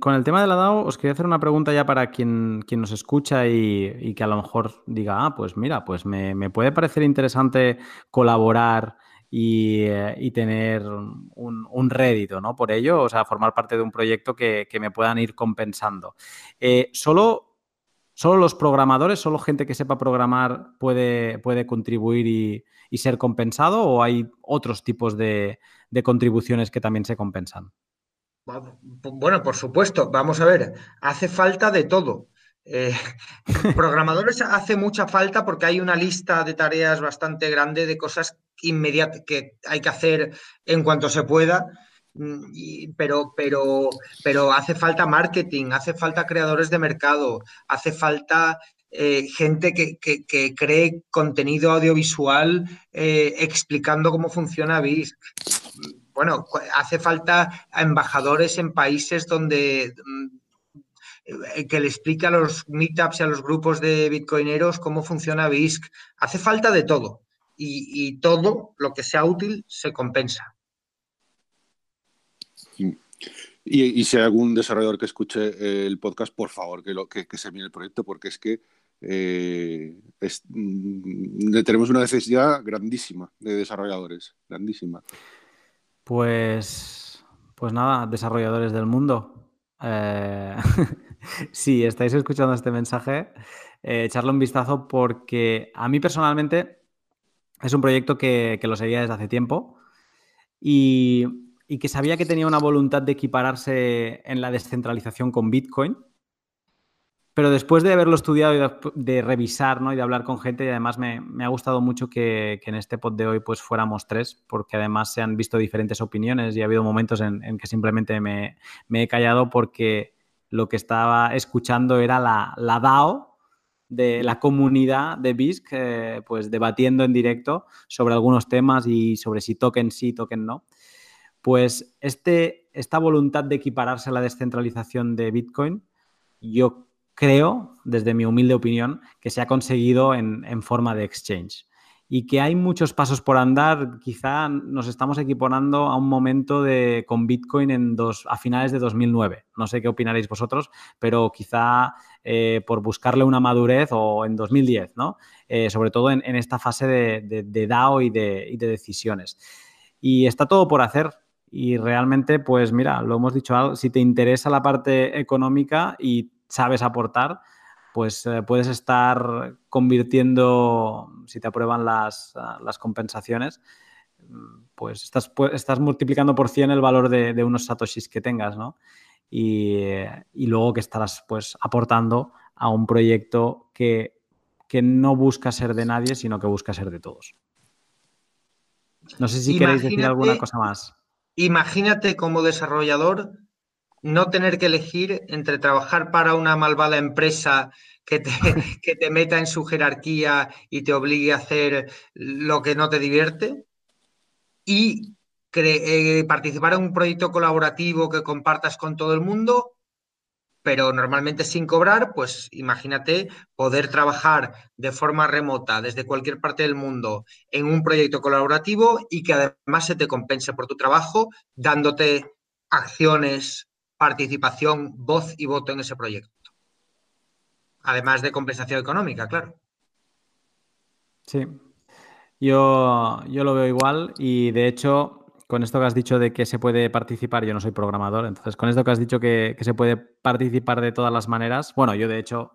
con el tema de la DAO, os quería hacer una pregunta ya para quien, quien nos escucha y, que a lo mejor diga, ah, pues mira, pues me, me puede parecer interesante colaborar eh, y, tener un, rédito ¿no? por ello, o sea, formar parte de un proyecto que, me puedan ir compensando. ¿solo, ¿Solo los programadores, solo gente que sepa programar puede, puede contribuir y, ser compensado o hay otros tipos de, contribuciones que también se compensan? Bueno, por supuesto, vamos a ver, hace falta de todo. Eh, (laughs) programadores hace mucha falta porque hay una lista de tareas bastante grande de cosas inmediato que hay que hacer en cuanto se pueda. Mm, pero, pero, pero hace falta marketing, hace falta creadores de mercado, hace falta eh, gente que, cree contenido audiovisual eh, explicando cómo funciona BISC. Bueno, hace falta embajadores en países donde mm, que le explique a los meetups y a los grupos de bitcoineros cómo funciona BISC. Hace falta de todo y, todo lo que sea útil se compensa. Y, si hay algún desarrollador que escuche el podcast, por favor, que, lo, que, se mire el proyecto, porque es que eh, mm, tenemos una necesidad grandísima de desarrolladores, grandísima. Pues, pues nada, desarrolladores del mundo. Eh, (laughs) si estáis escuchando este mensaje, eh, echarle un vistazo porque a mí personalmente es un proyecto que, lo seguía desde hace tiempo y, que sabía que tenía una voluntad de equipararse en la descentralización con Bitcoin. Pero después de haberlo estudiado y de, revisar y de hablar con gente, y además me, ha gustado mucho que, en este pod de hoy pues fuéramos tres, porque además se han visto diferentes opiniones y ha habido momentos en, que simplemente me, he callado porque lo que estaba escuchando era la, la DAO de la comunidad de BISC, eh, pues debatiendo en directo sobre algunos temas y sobre si token sí, token no. Pues este, esta voluntad de equipararse a la descentralización de Bitcoin, yo creo, desde mi humilde opinión, que se ha conseguido en, en forma de exchange y que hay muchos pasos por andar. Quizá nos estamos equiponando a un momento de, con Bitcoin en dos, a finales de 2009. No sé qué opinaréis vosotros, pero quizá eh, por buscarle una madurez o en 2010, ¿no? Eh, sobre todo en, esta fase de, DAO y de, y de decisiones. Y está todo por hacer. Y realmente, pues mira, lo hemos dicho, si te interesa la parte económica y sabes aportar, pues eh, puedes estar convirtiendo, si te aprueban las, ah, compensaciones, mm, pues estás, estás, multiplicando por 100 el valor de, unos satoshis que tengas, ¿no? Y, luego que estarás pues aportando a un proyecto que, no busca ser de nadie, sino que busca ser de todos. No sé si queréis decir alguna cosa más. Imagínate como desarrollador no tener que elegir entre trabajar para una malvada empresa que te, (laughs) que te meta en su jerarquía y te obligue a hacer lo que no te divierte y eh, participar en un proyecto colaborativo que compartas con todo el mundo, pero normalmente sin cobrar, pues imagínate poder trabajar de forma remota desde cualquier parte del mundo en un proyecto colaborativo y que además se te compense por tu trabajo dándote acciones participación, voz y voto en ese proyecto. Además de compensación económica, claro. Sí, yo, yo lo veo igual y de hecho, con esto que has dicho de que se puede participar, yo no soy programador, entonces con esto que has dicho que, se puede participar de todas las maneras, bueno, yo de hecho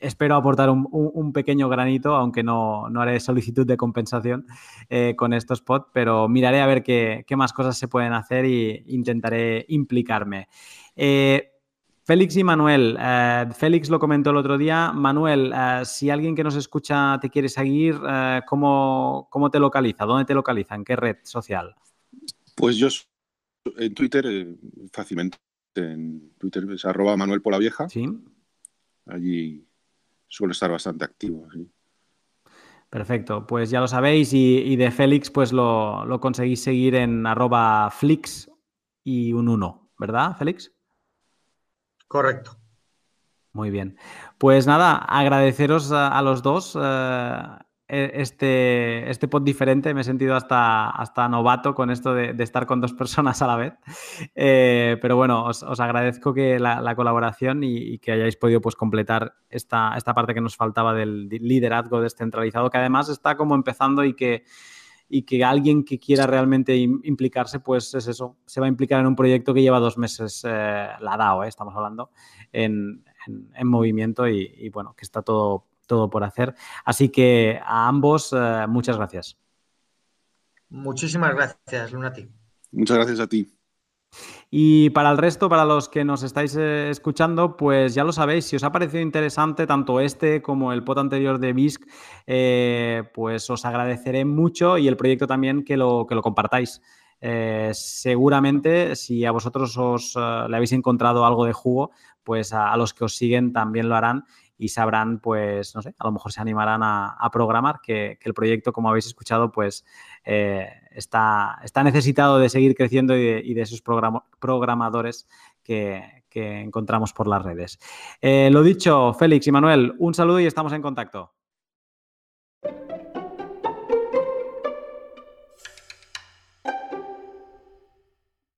espero aportar un, pequeño granito, aunque no, haré solicitud de compensación eh, con estos pods, pero miraré a ver qué, más cosas se pueden hacer e intentaré implicarme. Eh, Félix y Manuel, eh, Félix lo comentó el otro día. Manuel, si alguien que nos escucha te quiere seguir, ¿cómo, ¿cómo, te localiza? ¿Dónde te localiza? ¿En qué red social? Pues yo en Twitter, fácilmente. En Twitter es arroba Manuel Polavieja. Sí. Allí suele estar bastante activo. Perfecto, pues ya lo sabéis y, de Félix pues lo, conseguís seguir en arroba flix y un 1, ¿verdad, Félix? Correcto. Muy bien. Pues nada, agradeceros a, los dos eh, este, este pod diferente. Me he sentido hasta, hasta novato con esto de, estar con dos personas a la vez. Eh, pero bueno, os, agradezco que la, colaboración y, que hayáis podido pues, completar esta, esta parte que nos faltaba del liderazgo descentralizado, que además está como empezando y que, y que alguien que quiera realmente implicarse, pues es eso, se va a implicar en un proyecto que lleva dos meses, eh, la DAO, eh, estamos hablando, en, movimiento y bueno, que está todo todo por hacer. Así que a ambos, eh, muchas gracias. Muchísimas gracias, Lunati. Muchas gracias a ti. Y para el resto, para los que nos estáis eh, escuchando, pues ya lo sabéis, si os ha parecido interesante tanto este como el pot anterior de BISC, eh, pues os agradeceré mucho y el proyecto también que lo, que lo compartáis. seguramente, si a vosotros os le habéis encontrado algo de jugo, pues a, los que os siguen también lo harán y sabrán, pues, no sé, a lo mejor se animarán a, programar, que, el proyecto, como habéis escuchado, pues eh, está, está necesitado de seguir creciendo y de, esos programadores que, encontramos por las redes. Eh, lo dicho, Félix y Manuel, un saludo y estamos en contacto.